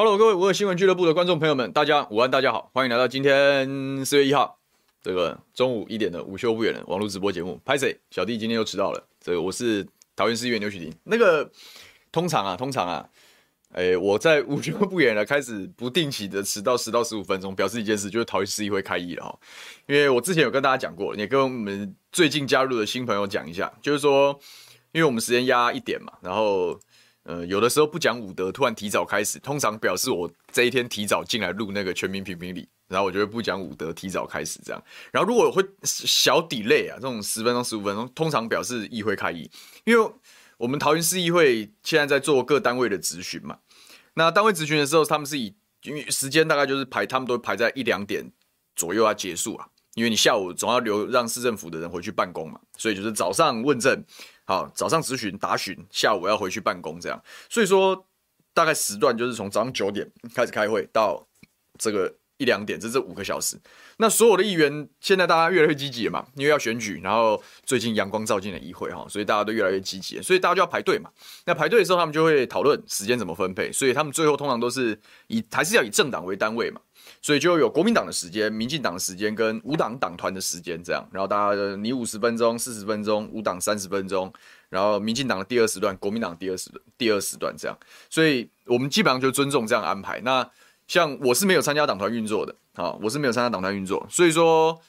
Hello，各位五二新闻俱乐部的观众朋友们，大家午安，大家好，欢迎来到今天四月一号这个中午一点的午休不远的网络直播节目。拍谁？小弟今天又迟到了。这个我是桃园市议员刘许婷。那个通常啊，通常啊，哎，我在午休不远了，开始不定期的迟到 十到十五分钟，表示一件事，就是桃园市议会开议了哈。因为我之前有跟大家讲过，也跟我们最近加入的新朋友讲一下，就是说，因为我们时间压一点嘛，然后。呃，有的时候不讲武德，突然提早开始，通常表示我这一天提早进来录那个全民评评理，然后我就会不讲武德，提早开始这样。然后如果会小 delay 啊，这种十分钟、十五分钟，通常表示议会开议，因为我们桃园市议会现在在做各单位的质询嘛。那单位质询的时候，他们是以因为时间大概就是排，他们都排在一两点左右要结束啊，因为你下午总要留让市政府的人回去办公嘛，所以就是早上问政。好，早上咨询答询，下午要回去办公，这样，所以说大概时段就是从早上九点开始开会到这个一两点，这这五个小时。那所有的议员现在大家越来越积极了嘛，因为要选举，然后最近阳光照进了议会哈，所以大家都越来越积极，所以大家就要排队嘛。那排队的时候，他们就会讨论时间怎么分配，所以他们最后通常都是以还是要以政党为单位嘛。所以就有国民党的时间、民进党的时间跟无党党团的时间这样，然后大家你五十分钟、四十分钟，无党三十分钟，然后民进党的第二时段、国民党第二时第二时段这样，所以我们基本上就尊重这样安排。那像我是没有参加党团运作的啊，我是没有参加党团运作，所以说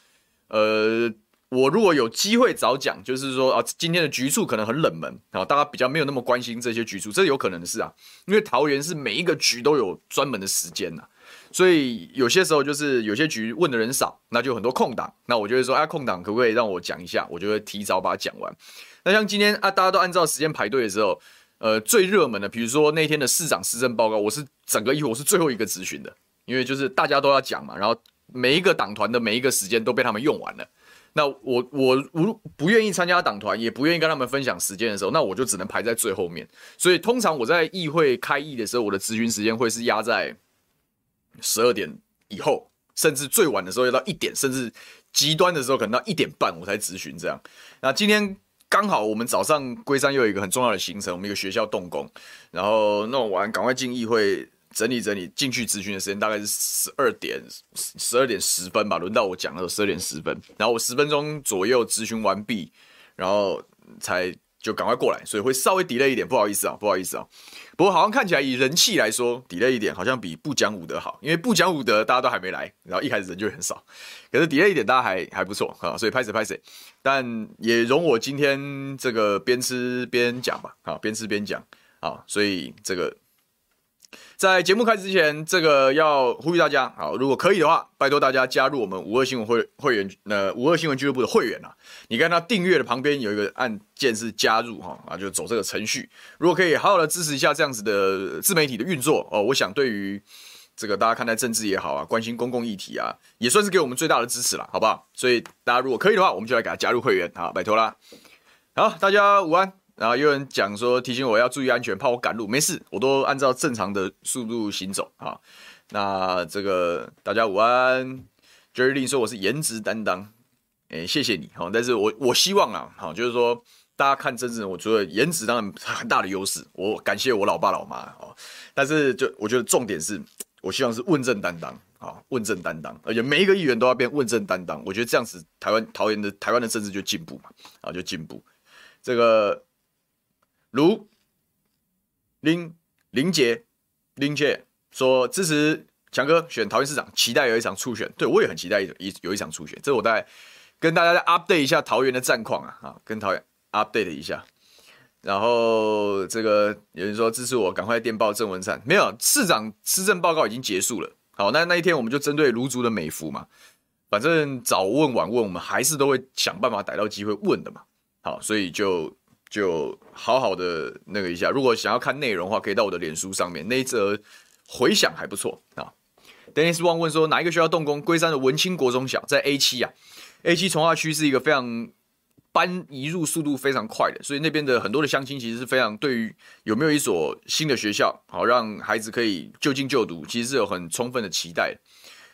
呃，我如果有机会早讲，就是说啊，今天的局处可能很冷门啊，大家比较没有那么关心这些局处，这有可能的事啊，因为桃园是每一个局都有专门的时间呐。所以有些时候就是有些局问的人少，那就很多空档。那我就会说，哎，空档可不可以让我讲一下？我就会提早把它讲完。那像今天啊，大家都按照时间排队的时候，呃，最热门的，比如说那天的市长施政报告，我是整个议会我是最后一个咨询的，因为就是大家都要讲嘛，然后每一个党团的每一个时间都被他们用完了。那我我如不愿意参加党团，也不愿意跟他们分享时间的时候，那我就只能排在最后面。所以通常我在议会开议的时候，我的咨询时间会是压在。十二点以后，甚至最晚的时候要到一点，甚至极端的时候可能到一点半我才咨询这样。那今天刚好我们早上龟山又有一个很重要的行程，我们一个学校动工，然后弄完赶快进议会整理整理，进去咨询的时间大概是十二点十二点十分吧，轮到我讲的时候十二点十分，然后我十分钟左右咨询完毕，然后才就赶快过来，所以会稍微 delay 一点，不好意思啊，不好意思啊。不过好像看起来以人气来说，delay 一点好像比不讲武德好，因为不讲武德大家都还没来，然后一开始人就很少。可是 delay 一点大家还还不错啊，所以拍谁拍谁，但也容我今天这个边吃边讲吧，啊，边吃边讲啊，所以这个。在节目开始之前，这个要呼吁大家，好，如果可以的话，拜托大家加入我们五二新闻会会员，呃，五二新闻俱乐部的会员啊。你看他订阅的旁边有一个按键是加入哈，啊，就走这个程序。如果可以好好的支持一下这样子的自媒体的运作哦，我想对于这个大家看待政治也好啊，关心公共议题啊，也算是给我们最大的支持了，好不好？所以大家如果可以的话，我们就来给他加入会员，好，拜托啦。好，大家午安。然后有人讲说提醒我要注意安全，怕我赶路，没事，我都按照正常的速度行走啊。那这个大家午安，Jerry Lin 说我是颜值担当，诶，谢谢你哈。但是我我希望啊，好，就是说大家看政治，我觉得颜值当然很大的优势，我感谢我老爸老妈啊。但是就我觉得重点是，我希望是问政担当啊，问政担当，而且每一个议员都要变问政担当，我觉得这样子台湾桃园的台湾的政治就进步嘛，啊，就进步这个。如林林杰林杰说支持强哥选桃园市长，期待有一场初选。对，我也很期待有一有一场初选。这我大概跟大家再 update 一下桃园的战况啊，啊，跟桃园 update 一下。然后这个有人说支持我，赶快电报郑文灿。没有，市长施政报告已经结束了。好，那那一天我们就针对卢竹的美福嘛，反正早问晚问，我们还是都会想办法逮到机会问的嘛。好，所以就。就好好的那个一下，如果想要看内容的话，可以到我的脸书上面，那一则回响还不错啊。Dennis 汪问说，哪一个学校动工？龟山的文清国中小在 A 七啊，A 七从化区是一个非常搬移入速度非常快的，所以那边的很多的乡亲其实是非常对于有没有一所新的学校好让孩子可以就近就读，其实是有很充分的期待。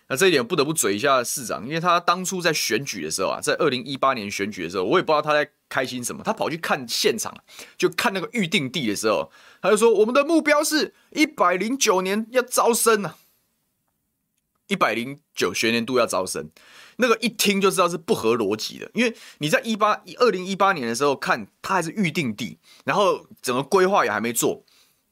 那这一点不得不嘴一下市长，因为他当初在选举的时候啊，在二零一八年选举的时候，我也不知道他在开心什么，他跑去看现场，就看那个预定地的时候，他就说我们的目标是一百零九年要招生啊，一百零九学年度要招生，那个一听就知道是不合逻辑的，因为你在一八二零一八年的时候看他还是预定地，然后整个规划也还没做，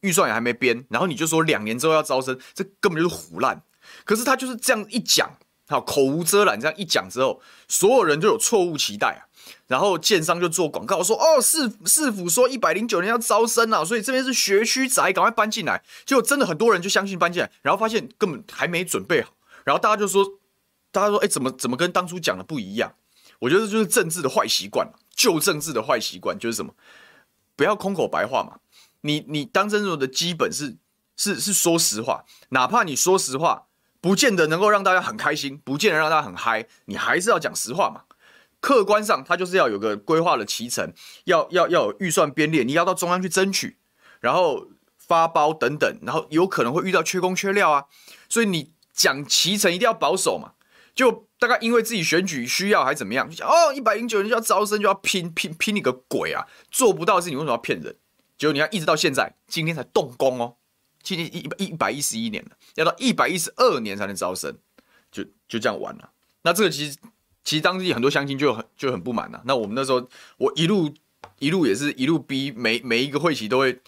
预算也还没编，然后你就说两年之后要招生，这根本就是胡烂。可是他就是这样一讲，好口无遮拦，这样一讲之后，所有人就有错误期待啊。然后建商就做广告说：“哦，市市府说一百零九年要招生啊，所以这边是学区宅，赶快搬进来。”结果真的很多人就相信搬进来，然后发现根本还没准备好，然后大家就说：“大家说，哎，怎么怎么跟当初讲的不一样？”我觉得这就是政治的坏习惯，旧政治的坏习惯就是什么？不要空口白话嘛。你你当政治的基本是是是说实话，哪怕你说实话。不见得能够让大家很开心，不见得让大家很嗨，你还是要讲实话嘛。客观上，它就是要有个规划的期程，要要要有预算编列，你要到中央去争取，然后发包等等，然后有可能会遇到缺工缺料啊。所以你讲期程一定要保守嘛。就大概因为自己选举需要还怎么样，就讲哦，一百零九人就要招生就要拼拼拼你个鬼啊！做不到的事情为什么要骗人？结果你要一直到现在，今天才动工哦。今年一一百一十一年了，要到一百一十二年才能招生，就就这样完了。那这个其实其实当地很多乡亲就很就很不满了。那我们那时候我一路一路也是一路逼，每每一个会期都会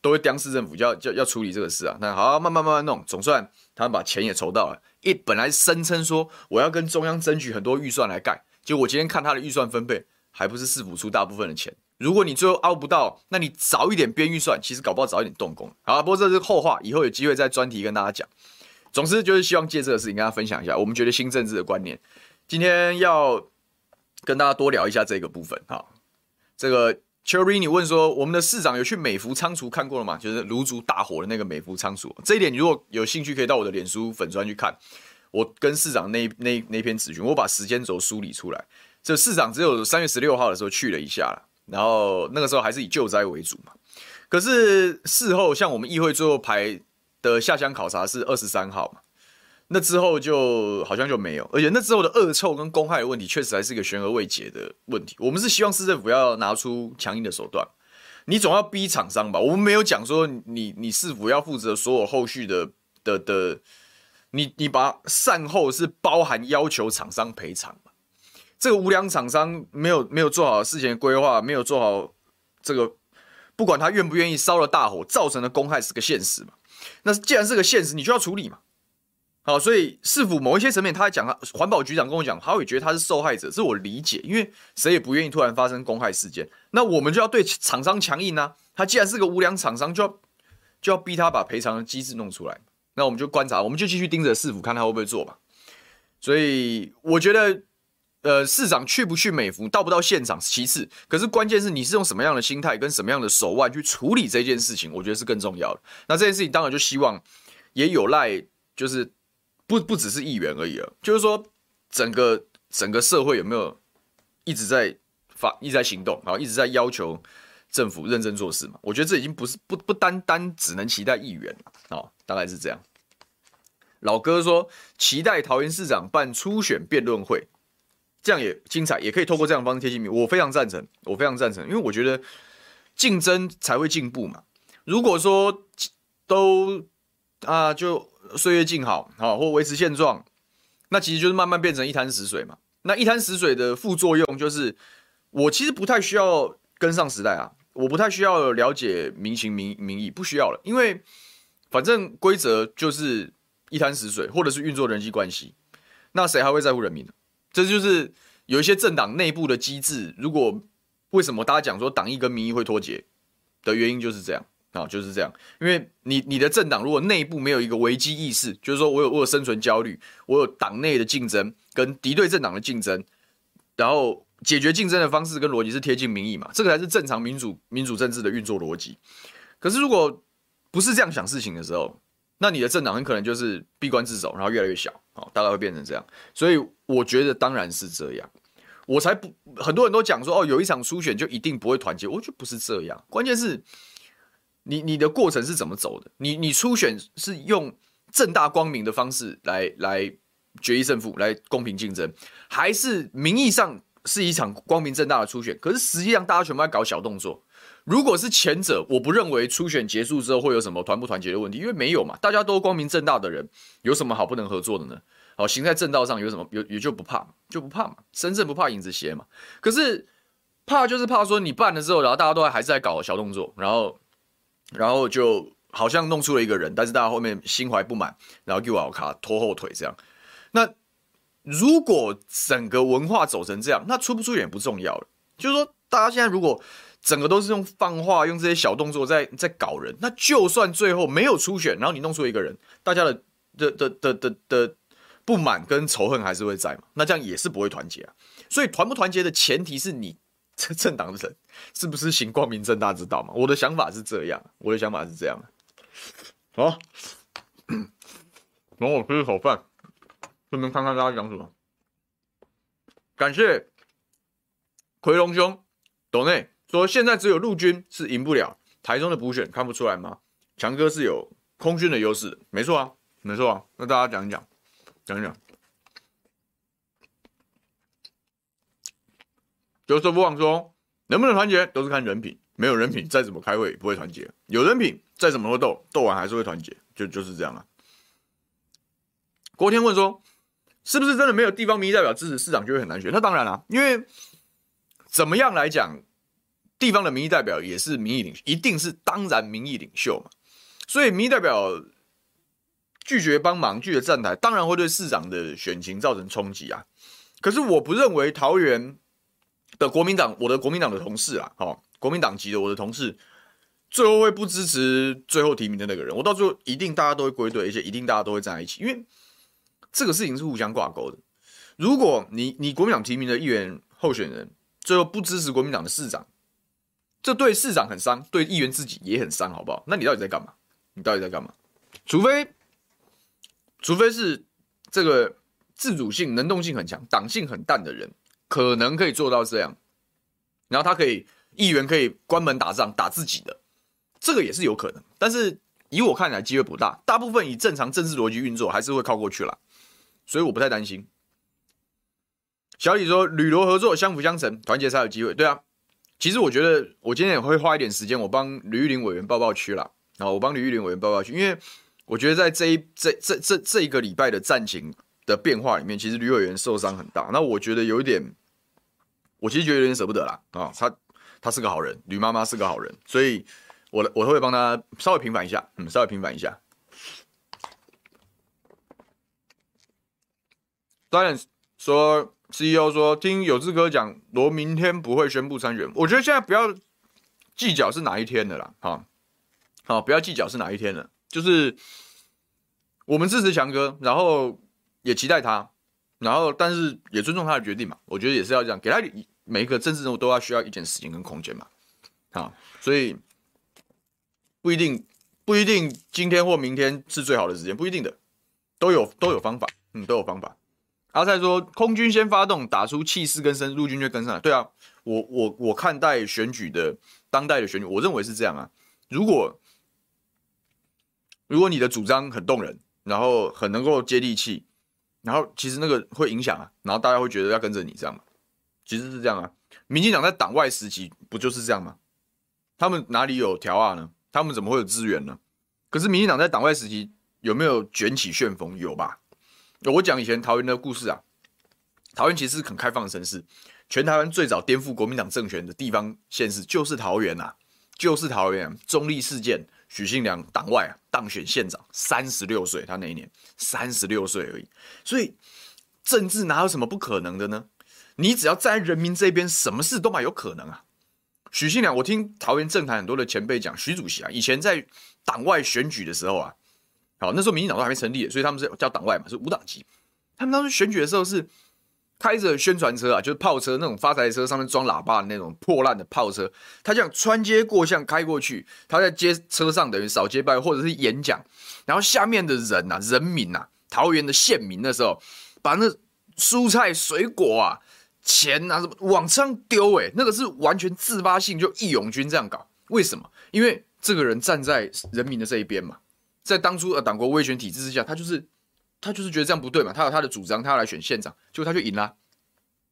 都会刁市政府就要就要处理这个事啊。那好，慢慢慢慢弄，总算他们把钱也筹到了。一本来声称说我要跟中央争取很多预算来盖，结果我今天看他的预算分配，还不是市府出大部分的钱。如果你最后凹不到，那你早一点编预算，其实搞不好早一点动工。好，不过这是后话，以后有机会再专题跟大家讲。总之就是希望借这个事情跟大家分享一下，我们觉得新政治的观念。今天要跟大家多聊一下这个部分。哈，这个 Cherry 你问说，我们的市长有去美孚仓储看过了吗？就是芦竹大火的那个美孚仓储。这一点你如果有兴趣，可以到我的脸书粉专去看。我跟市长那那那篇质询，我把时间轴梳理出来。这市长只有三月十六号的时候去了一下了。然后那个时候还是以救灾为主嘛，可是事后像我们议会最后排的下乡考察是二十三号嘛，那之后就好像就没有，而且那之后的恶臭跟公害的问题确实还是一个悬而未解的问题。我们是希望市政府要拿出强硬的手段，你总要逼厂商吧？我们没有讲说你你是否要负责所有后续的的的，你你把善后是包含要求厂商赔偿。这个无良厂商没有没有做好事前规划，没有做好这个，不管他愿不愿意烧了大火，造成的公害是个现实嘛？那既然是个现实，你就要处理嘛。好，所以市府某一些层面，他讲环保局长跟我讲，他会觉得他是受害者，是我理解，因为谁也不愿意突然发生公害事件，那我们就要对厂商强硬啊。他既然是个无良厂商，就要就要逼他把赔偿的机制弄出来。那我们就观察，我们就继续盯着市府看他会不会做吧。所以我觉得。呃，市长去不去美福，到不到现场其次，可是关键是你是用什么样的心态跟什么样的手腕去处理这件事情，我觉得是更重要的。那这件事情当然就希望也有赖，就是不不只是议员而已了，就是说整个整个社会有没有一直在发一直在行动，然后一直在要求政府认真做事嘛？我觉得这已经不是不不单单只能期待议员了，哦，大概是这样。老哥说期待桃园市长办初选辩论会。这样也精彩，也可以透过这样的方式贴近民。我非常赞成，我非常赞成，因为我觉得竞争才会进步嘛。如果说都啊就岁月静好，好或维持现状，那其实就是慢慢变成一滩死水嘛。那一滩死水的副作用就是，我其实不太需要跟上时代啊，我不太需要了解民情民民意，不需要了，因为反正规则就是一滩死水，或者是运作人际关系，那谁还会在乎人民呢？这就是有一些政党内部的机制。如果为什么大家讲说党意跟民意会脱节的原因就是这样啊，就是这样。因为你你的政党如果内部没有一个危机意识，就是说我有我有生存焦虑，我有党内的竞争跟敌对政党的竞争，然后解决竞争的方式跟逻辑是贴近民意嘛，这个才是正常民主民主政治的运作逻辑。可是如果不是这样想事情的时候，那你的政党很可能就是闭关自守，然后越来越小，好，大概会变成这样。所以我觉得当然是这样，我才不，很多人都讲说哦，有一场初选就一定不会团结，我觉得不是这样。关键是你你的过程是怎么走的？你你初选是用正大光明的方式来来决一胜负，来公平竞争，还是名义上是一场光明正大的初选？可是实际上大家全部在搞小动作。如果是前者，我不认为初选结束之后会有什么团不团结的问题，因为没有嘛，大家都光明正大的人，有什么好不能合作的呢？好，行在正道上有什么有也就不怕，就不怕嘛，身正不怕影子斜嘛。可是怕就是怕说你办了之后，然后大家都还是在搞小动作，然后然后就好像弄出了一个人，但是大家后面心怀不满，然后给我卡拖后腿这样。那如果整个文化走成这样，那出不出选也不重要了。就是说，大家现在如果整个都是用放话，用这些小动作在在搞人，那就算最后没有初选，然后你弄出一个人，大家的的的的的的不满跟仇恨还是会在嘛？那这样也是不会团结啊。所以团不团结的前提是你这政党的人是不是行光明正大之道嘛？我的想法是这样，我的想法是这样。好，等我吃一口饭，顺便看看大家讲什么。感谢奎龙兄，斗内。说现在只有陆军是赢不了台中的补选，看不出来吗？强哥是有空军的优势，没错啊，没错啊。那大家讲一讲，讲一讲。有说不忘说，能不能团结都是看人品，没有人品再怎么开会不会团结，有人品再怎么会斗，斗完还是会团结，就就是这样啊。郭天问说，是不是真的没有地方民意代表支持市长就会很难选？那当然了啊，因为怎么样来讲？地方的民意代表也是民意领袖，一定是当然民意领袖嘛，所以民意代表拒绝帮忙、拒绝站台，当然会对市长的选情造成冲击啊。可是我不认为桃园的国民党，我的国民党的同事啊，好，国民党籍的我的同事，最后会不支持最后提名的那个人。我到最后一定大家都会归队，而且一定大家都会站在一起，因为这个事情是互相挂钩的。如果你你国民党提名的议员候选人最后不支持国民党的市长，这对市长很伤，对议员自己也很伤，好不好？那你到底在干嘛？你到底在干嘛？除非，除非是这个自主性、能动性很强、党性很淡的人，可能可以做到这样。然后他可以，议员可以关门打仗，打自己的，这个也是有可能。但是以我看来，机会不大。大部分以正常政治逻辑运作，还是会靠过去了。所以我不太担心。小李说：“吕罗合作相辅相成，团结才有机会。”对啊。其实我觉得，我今天也会花一点时间，我帮吕玉玲委员报报区啦。啊我帮吕玉玲委员报报区，因为我觉得在这一这这这这一个礼拜的战情的变化里面，其实吕委员受伤很大。那我觉得有一点，我其实觉得有点舍不得啦。啊，他他是个好人，吕妈妈是个好人，所以我我会帮他稍微平反一下，嗯，稍微平反一下。Silence 说。CEO 说：“听有志哥讲，罗明天不会宣布参选。我觉得现在不要计较是哪一天的啦，好，好，不要计较是哪一天了。就是我们支持强哥，然后也期待他，然后但是也尊重他的决定嘛。我觉得也是要这样，给他每一个政治人物都要需要一点时间跟空间嘛。好，所以不一定不一定今天或明天是最好的时间，不一定的，都有都有方法，嗯，都有方法。”阿蔡说：“空军先发动，打出气势跟声，陆军就跟上。”对啊，我我我看待选举的当代的选举，我认为是这样啊。如果如果你的主张很动人，然后很能够接地气，然后其实那个会影响啊，然后大家会觉得要跟着你这样嘛。其实是这样啊。民进党在党外时期不就是这样吗？他们哪里有条啊呢？他们怎么会有资源呢？可是民进党在党外时期有没有卷起旋风？有吧？我讲以前桃园的故事啊，桃园其实是很开放的城市，全台湾最早颠覆国民党政权的地方县市就是桃园呐，就是桃园。中立事件，许信良党外啊当选县长，三十六岁，他那一年三十六岁而已。所以政治哪有什么不可能的呢？你只要在人民这边，什么事都蛮有可能啊。许信良，我听桃园政坛很多的前辈讲，许主席啊，以前在党外选举的时候啊。好，那时候民进党都还没成立，所以他们是叫党外嘛，是无党籍。他们当时选举的时候是开着宣传车啊，就是炮车那种发财车，上面装喇叭的那种破烂的炮车。他这样穿街过巷开过去，他在街车上等于扫街拜或者是演讲，然后下面的人呐、啊、人民呐、啊、桃园的县民那时候把那蔬菜水果啊、钱啊什么往上丢，哎，那个是完全自发性，就义勇军这样搞。为什么？因为这个人站在人民的这一边嘛。在当初的党国威权体制之下，他就是他就是觉得这样不对嘛，他有他的主张，他要来选县长，结果他就赢了，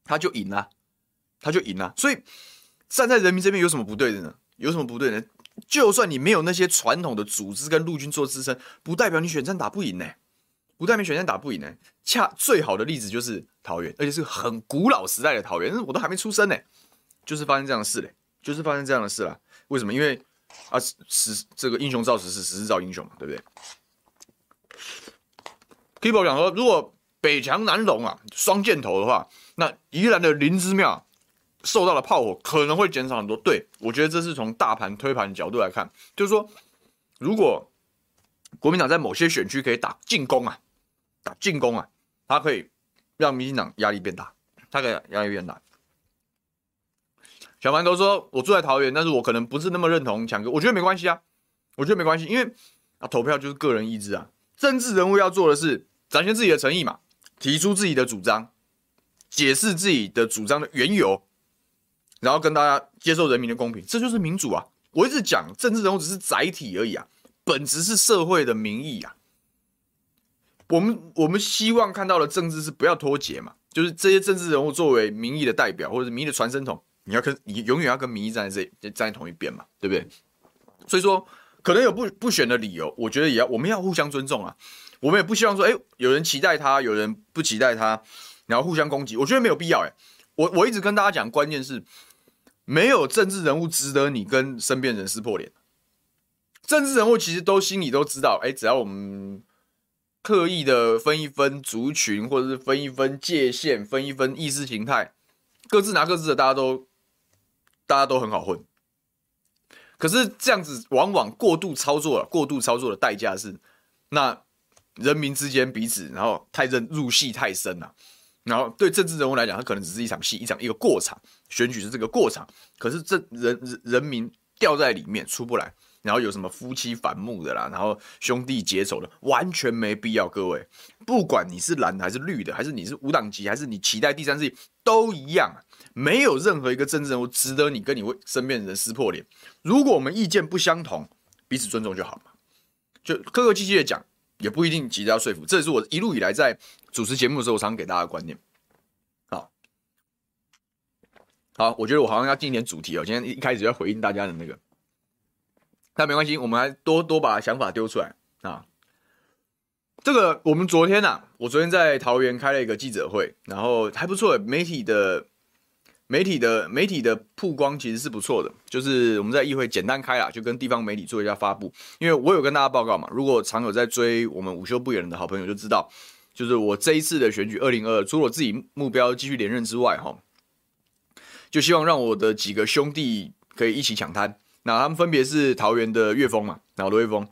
他就赢了，他就赢了。所以站在人民这边有什么不对的呢？有什么不对呢？就算你没有那些传统的组织跟陆军做支撑，不代表你选战打不赢呢。不代表选战打不赢呢。恰最好的例子就是桃园，而且是很古老时代的桃园，我都还没出生呢，就是发生这样的事嘞，就是发生这样的事了。为什么？因为啊，时这个英雄造时势，时势造英雄嘛，对不对？Kibo 讲说，如果北强南龙啊，双箭头的话，那宜兰的林之庙受到了炮火可能会减少很多。对，我觉得这是从大盘推盘角度来看，就是说，如果国民党在某些选区可以打进攻啊，打进攻啊，它可以让民进党压力变大，它可以压力变大。小馒头说，我住在桃园，但是我可能不是那么认同强哥，我觉得没关系啊，我觉得没关系，因为啊，投票就是个人意志啊，政治人物要做的是。展现自己的诚意嘛，提出自己的主张，解释自己的主张的缘由，然后跟大家接受人民的公平，这就是民主啊！我一直讲，政治人物只是载体而已啊，本质是社会的民意啊。我们我们希望看到的政治是不要脱节嘛，就是这些政治人物作为民意的代表或者是民意的传声筒，你要跟你永远要跟民意站在这站在同一边嘛，对不对？所以说，可能有不不选的理由，我觉得也要我们要互相尊重啊。我们也不希望说，哎，有人期待他，有人不期待他，然后互相攻击，我觉得没有必要。哎，我我一直跟大家讲，关键是没有政治人物值得你跟身边人撕破脸。政治人物其实都心里都知道，哎，只要我们刻意的分一分族群，或者是分一分界限，分一分意识形态，各自拿各自的，大家都大家都很好混。可是这样子往往过度操作了，过度操作的代价是那。人民之间彼此，然后太认入戏太深了，然后对政治人物来讲，他可能只是一场戏，一场一个过场，选举是这个过场，可是这人人民掉在里面出不来，然后有什么夫妻反目的啦，然后兄弟结仇的，完全没必要。各位，不管你是蓝的还是绿的，还是你是无党籍，还是你期待第三势力，都一样，没有任何一个政治人物值得你跟你身边的人撕破脸。如果我们意见不相同，彼此尊重就好嘛，就客客气气的讲。也不一定急着要说服，这也是我一路以来在主持节目的时候，常给大家的观念。好，好，我觉得我好像要进一点主题哦。今天一开始要回应大家的那个，但没关系，我们还多多把想法丢出来啊。这个我们昨天呐、啊，我昨天在桃园开了一个记者会，然后还不错，媒体的。媒体的媒体的曝光其实是不错的，就是我们在议会简单开啦，就跟地方媒体做一下发布。因为我有跟大家报告嘛，如果常有在追我们午休不远的好朋友就知道，就是我这一次的选举二零二，除了我自己目标继续连任之外，哈，就希望让我的几个兄弟可以一起抢滩。那他们分别是桃园的岳峰嘛，然后罗岳峰，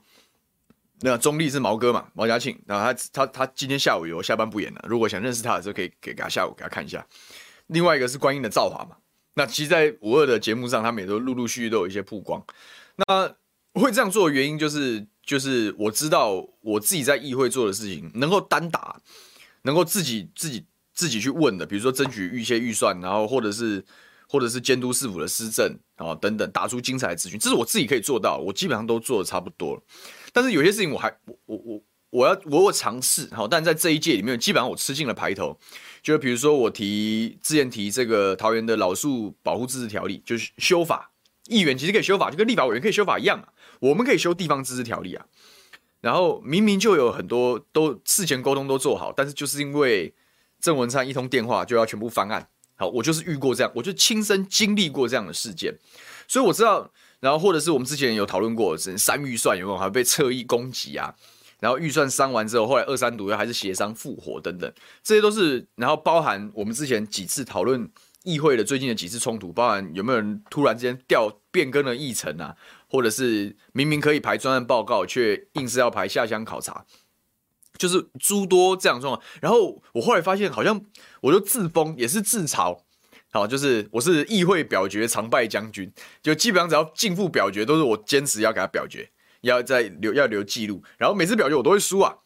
那中立是毛哥嘛，毛家庆。然后他他他今天下午有下班不演了，如果想认识他的时候，可以可以给他下午给他看一下。另外一个是观音的造化嘛，那其实，在五二的节目上，他们也都陆陆续续都有一些曝光。那会这样做的原因，就是就是我知道我自己在议会做的事情，能够单打，能够自己自己自己去问的，比如说争取一些预算，然后或者是或者是监督市府的施政啊等等，打出精彩的资讯，这是我自己可以做到，我基本上都做的差不多了。但是有些事情我还我我我要我有尝试，好，但在这一届里面，基本上我吃尽了排头。就比如说，我提之前提这个桃园的老树保护自治条例，就是修法，议员其实可以修法，就跟立法委员可以修法一样啊。我们可以修地方自治条例啊。然后明明就有很多都事前沟通都做好，但是就是因为郑文灿一通电话就要全部翻案。好，我就是遇过这样，我就亲身经历过这样的事件，所以我知道。然后或者是我们之前有讨论过，三预算有没有还被侧翼攻击啊？然后预算删完之后，后来二三读又还是协商复活等等，这些都是。然后包含我们之前几次讨论议会的最近的几次冲突，包含有没有人突然之间调变更了议程啊，或者是明明可以排专案报告，却硬是要排下乡考察，就是诸多这样状况。然后我后来发现，好像我就自封也是自嘲，好，就是我是议会表决常败将军，就基本上只要进覆表决，都是我坚持要给他表决。要再留要留记录，然后每次表决我都会输啊，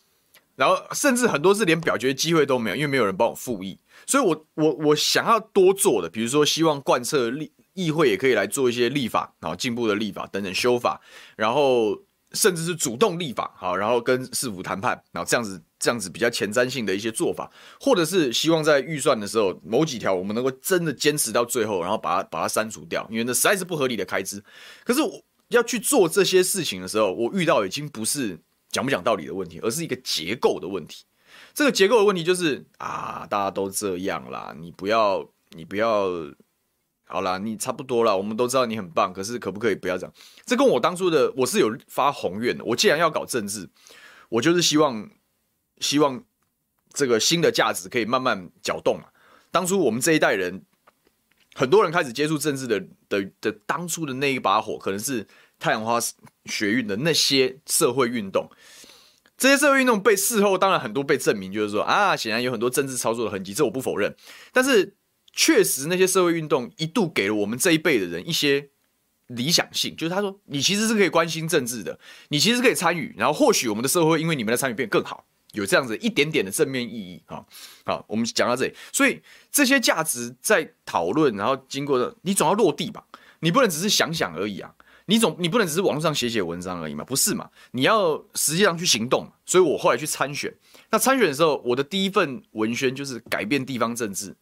然后甚至很多次连表决机会都没有，因为没有人帮我复议，所以我我我想要多做的，比如说希望贯彻立议会也可以来做一些立法，然后进步的立法等等修法，然后甚至是主动立法，好，然后跟市府谈判，然后这样子这样子比较前瞻性的一些做法，或者是希望在预算的时候某几条我们能够真的坚持到最后，然后把它把它删除掉，因为那实在是不合理的开支。可是我要去做这些事情的时候，我遇到已经不是讲不讲道理的问题，而是一个结构的问题。这个结构的问题就是啊，大家都这样啦，你不要你不要。好啦，你差不多了，我们都知道你很棒，可是可不可以不要这样？这跟我当初的我是有发宏愿的。我既然要搞政治，我就是希望希望这个新的价值可以慢慢搅动嘛。当初我们这一代人，很多人开始接触政治的的的当初的那一把火，可能是太阳花学运的那些社会运动。这些社会运动被事后当然很多被证明，就是说啊，显然有很多政治操作的痕迹，这我不否认，但是。确实，那些社会运动一度给了我们这一辈的人一些理想性，就是他说，你其实是可以关心政治的，你其实可以参与，然后或许我们的社会因为你们的参与变更好，有这样子一点点的正面意义啊。好，我们讲到这里，所以这些价值在讨论，然后经过的，你总要落地吧，你不能只是想想而已啊，你总你不能只是网络上写写文章而已嘛，不是嘛？你要实际上去行动。所以我后来去参选，那参选的时候，我的第一份文宣就是改变地方政治。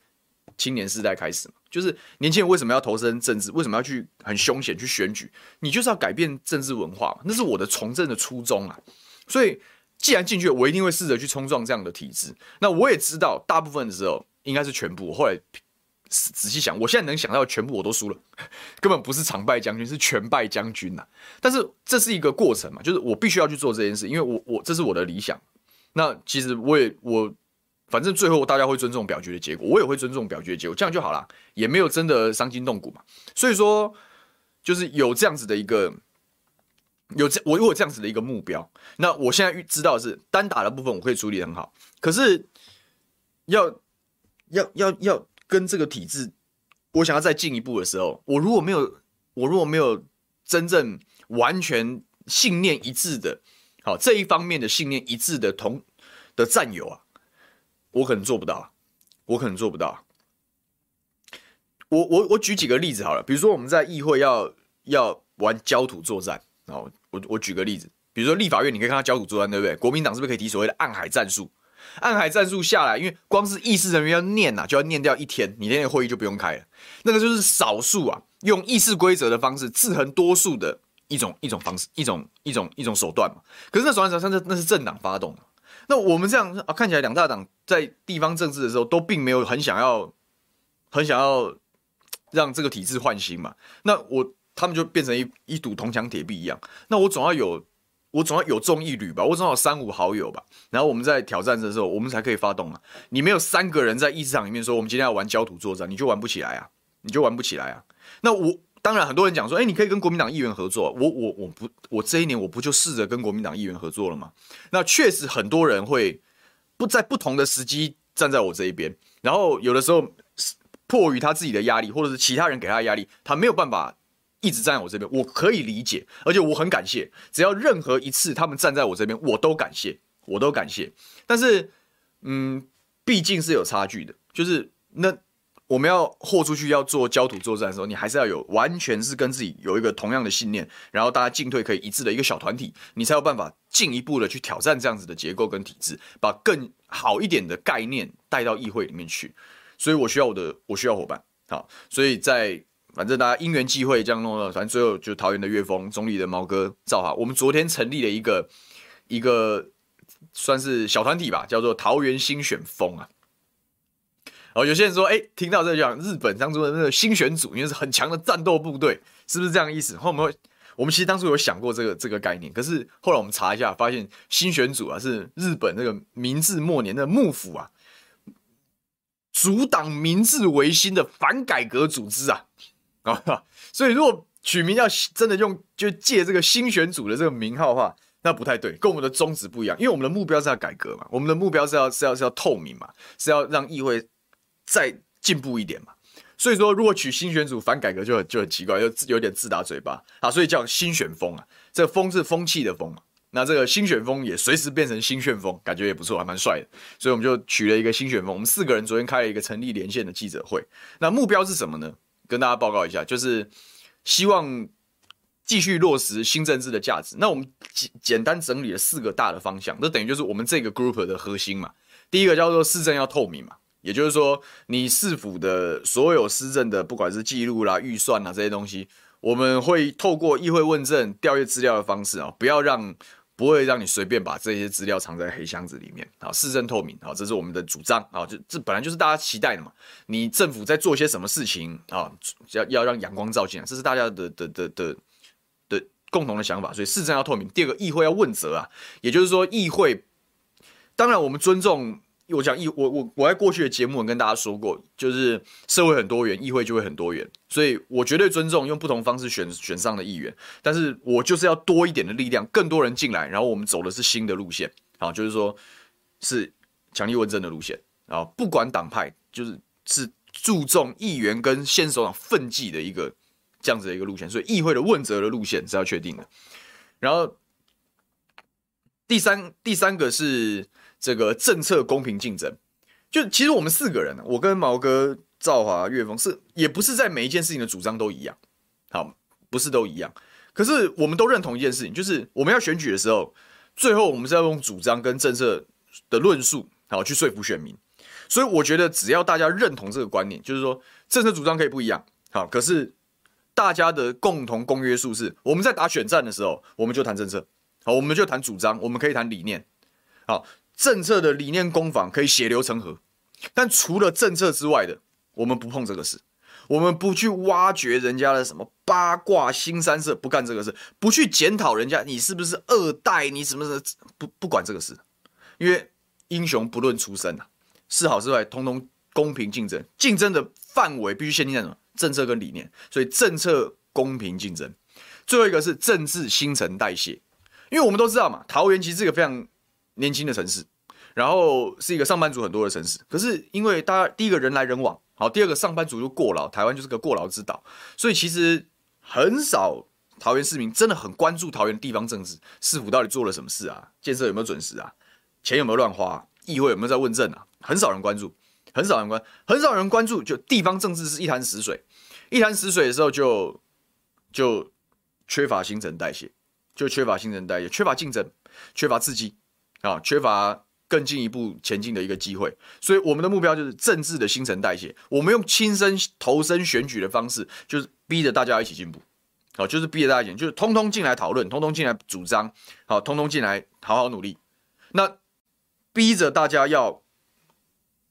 青年世代开始嘛，就是年轻人为什么要投身政治？为什么要去很凶险去选举？你就是要改变政治文化嘛，那是我的从政的初衷啊。所以既然进去，我一定会试着去冲撞这样的体制。那我也知道，大部分的时候应该是全部。后来仔细想，我现在能想到全部我都输了，根本不是常败将军，是全败将军呐。但是这是一个过程嘛，就是我必须要去做这件事，因为我我这是我的理想。那其实我也我。反正最后大家会尊重表决的结果，我也会尊重表决的结果，这样就好了，也没有真的伤筋动骨嘛。所以说，就是有这样子的一个，有这我有这样子的一个目标。那我现在知道的是单打的部分我可以处理很好，可是要要要要跟这个体制，我想要再进一步的时候，我如果没有我如果没有真正完全信念一致的，好这一方面的信念一致的同的战友啊。我可能做不到，我可能做不到。我我我举几个例子好了，比如说我们在议会要要玩焦土作战，然后我我举个例子，比如说立法院你可以看到焦土作战，对不对？国民党是不是可以提所谓的暗海战术？暗海战术下来，因为光是议事人员要念呐，就要念掉一天，你那天会议就不用开了。那个就是少数啊，用议事规则的方式制衡多数的一种一种方式，一种一种一种手段嘛。可是那手段上，那那是政党发动。那我们这样啊，看起来两大党在地方政治的时候都并没有很想要，很想要让这个体制换新嘛。那我他们就变成一一堵铜墙铁壁一样。那我总要有，我总要有中一旅吧，我总要有三五好友吧。然后我们在挑战的时候，我们才可以发动啊。你没有三个人在议事场里面说，我们今天要玩焦土作战，你就玩不起来啊，你就玩不起来啊。那我。当然，很多人讲说，哎，你可以跟国民党议员合作。我我我不，我这一年我不就试着跟国民党议员合作了吗？那确实很多人会不在不同的时机站在我这一边，然后有的时候迫于他自己的压力，或者是其他人给他压力，他没有办法一直站在我这边。我可以理解，而且我很感谢，只要任何一次他们站在我这边，我都感谢，我都感谢。但是，嗯，毕竟是有差距的，就是那。我们要豁出去要做焦土作战的时候，你还是要有完全是跟自己有一个同样的信念，然后大家进退可以一致的一个小团体，你才有办法进一步的去挑战这样子的结构跟体制，把更好一点的概念带到议会里面去。所以我需要我的，我需要伙伴。好，所以在反正大家因缘际会这样弄了，反正最后就桃园的岳峰、中坜的毛哥、赵哈，我们昨天成立了一个一个算是小团体吧，叫做桃园新选风啊。哦，有些人说，哎，听到这讲日本当中的那个新选组，因为是很强的战斗部队，是不是这样意思？后我们会，我们其实当初有想过这个这个概念，可是后来我们查一下，发现新选组啊是日本那个明治末年的幕府啊，阻挡明治维新的反改革组织啊 啊，所以如果取名要真的用就借这个新选组的这个名号的话，那不太对，跟我们的宗旨不一样，因为我们的目标是要改革嘛，我们的目标是要是要是要透明嘛，是要让议会。再进步一点嘛，所以说如果取新选组反改革就很就很奇怪，就有点自打嘴巴。啊，所以叫新选风啊，这个风是风气的风嘛，那这个新选风也随时变成新旋风，感觉也不错，还蛮帅的，所以我们就取了一个新选风。我们四个人昨天开了一个成立连线的记者会，那目标是什么呢？跟大家报告一下，就是希望继续落实新政治的价值。那我们简简单整理了四个大的方向，这等于就是我们这个 group 的核心嘛。第一个叫做市政要透明嘛，也就是说你市府的所有施政的，不管是记录啦、预算啦这些东西，我们会透过议会问政、调阅资料的方式啊，不要让。不会让你随便把这些资料藏在黑箱子里面啊，市政透明啊，这是我们的主张啊，就这本来就是大家期待的嘛。你政府在做些什么事情啊，要要让阳光照进来，这是大家的的的的的共同的想法。所以市政要透明。第二个，议会要问责啊，也就是说，议会当然我们尊重。我讲议我我我在过去的节目跟大家说过，就是社会很多元，议会就会很多元，所以我绝对尊重用不同方式选选上的议员，但是我就是要多一点的力量，更多人进来，然后我们走的是新的路线，啊，就是说是强力问政的路线，啊，不管党派，就是是注重议员跟县首长奋际的一个这样子的一个路线，所以议会的问责的路线是要确定的，然后第三第三个是。这个政策公平竞争，就其实我们四个人，我跟毛哥、赵华、岳峰是也不是在每一件事情的主张都一样，好，不是都一样。可是我们都认同一件事情，就是我们要选举的时候，最后我们是要用主张跟政策的论述，好去说服选民。所以我觉得只要大家认同这个观念，就是说政策主张可以不一样，好，可是大家的共同公约数是，我们在打选战的时候，我们就谈政策，好，我们就谈主张，我们可以谈理念，好。政策的理念攻防可以血流成河，但除了政策之外的，我们不碰这个事，我们不去挖掘人家的什么八卦、新三色，不干这个事，不去检讨人家你是不是二代，你什么什么不不管这个事，因为英雄不论出身啊，是好是坏，通通公平竞争，竞争的范围必须限定在什么？政策跟理念，所以政策公平竞争。最后一个是政治新陈代谢，因为我们都知道嘛，桃园其实是一个非常年轻的城市。然后是一个上班族很多的城市，可是因为大家第一个人来人往，好，第二个上班族就过劳，台湾就是个过劳之岛，所以其实很少桃园市民真的很关注桃园地方政治，市府到底做了什么事啊？建设有没有准时啊？钱有没有乱花？议会有没有在问政啊？很少人关注，很少人关，很少人关注，就地方政治是一潭死水，一潭死水的时候就就缺乏新陈代谢，就缺乏新陈代谢，缺乏竞争，缺乏刺激啊，缺乏。更进一步前进的一个机会，所以我们的目标就是政治的新陈代谢。我们用亲身投身选举的方式，就是逼着大家一起进步，好，就是逼着大家一起，就是通通进来讨论，通通进来主张，好，通通进来好好努力。那逼着大家要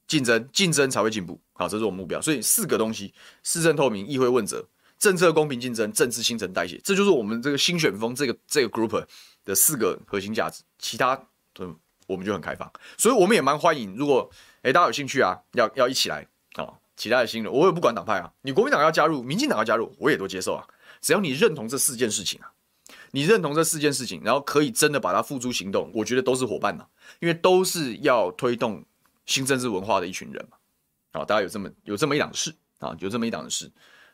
竞争，竞争才会进步，好，这是我们目标。所以四个东西：市政透明、议会问责、政策公平竞争、政治新陈代谢，这就是我们这个新选风这个这个 group 的四个核心价值。其他。我们就很开放，所以我们也蛮欢迎。如果诶大家有兴趣啊，要要一起来啊、其他的新人我也不管党派啊，你国民党要加入，民进党要加入，我也都接受啊。只要你认同这四件事情啊，你认同这四件事情，然后可以真的把它付诸行动，我觉得都是伙伴呐，因为都是要推动新政治文化的一群人嘛。好、大家有这么有这么一档事啊，有这么一档的事。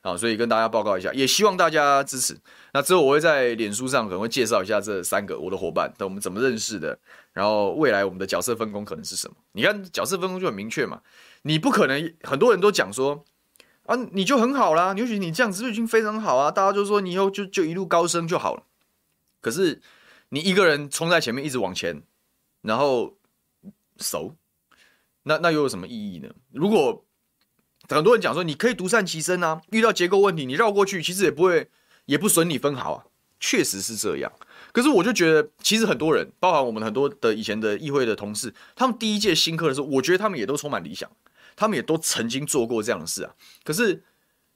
啊，所以跟大家报告一下，也希望大家支持。那之后我会在脸书上可能会介绍一下这三个我的伙伴，等我们怎么认识的，然后未来我们的角色分工可能是什么？你看角色分工就很明确嘛，你不可能很多人都讲说啊，你就很好啦，也许你这样子就已经非常好啊，大家就说你以后就就一路高升就好了。可是你一个人冲在前面一直往前，然后熟，那那又有什么意义呢？如果很多人讲说，你可以独善其身啊，遇到结构问题，你绕过去，其实也不会，也不损你分毫啊。确实是这样。可是我就觉得，其实很多人，包含我们很多的以前的议会的同事，他们第一届新课的时候，我觉得他们也都充满理想，他们也都曾经做过这样的事啊。可是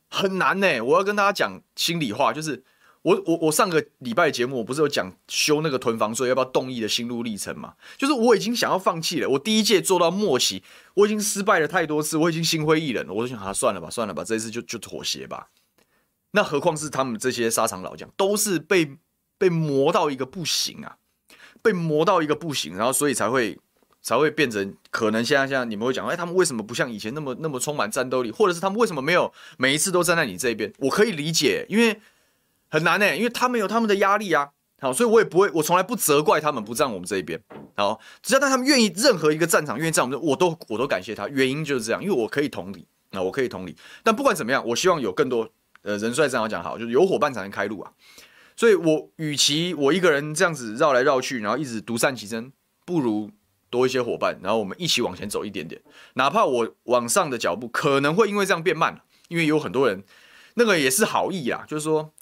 很难呢、我要跟大家讲心里话，就是。我我我上个礼拜节目，我不是有讲修那个囤房税要不要动议的心路历程嘛？就是我已经想要放弃了。我第一届做到末期，我已经失败了太多次，我已经心灰意冷了。我就想啊，算了吧，算了吧，这一次就就妥协吧。那何况是他们这些沙场老将，都是被被磨到一个不行啊，被磨到一个不行，然后所以才会才会变成可能现在像你们会讲，哎，他们为什么不像以前那么那么充满战斗力，或者是他们为什么没有每一次都站在你这边？我可以理解，因为。很难呢、因为他们有他们的压力啊，好，所以我也不会，我从来不责怪他们不站我们这一边，好，只要当他们愿意任何一个战场愿意站我们这，我都我都感谢他，原因就是这样，因为我可以同理，啊，我可以同理，但不管怎么样，我希望有更多呃人帅这样讲好，就是有伙伴才能开路啊，所以我与其我一个人这样子绕来绕去，然后一直独善其身，不如多一些伙伴，然后我们一起往前走一点点。哪怕我往上的脚步可能会因为这样变慢，因为有很多人那个也是好意啊，就是说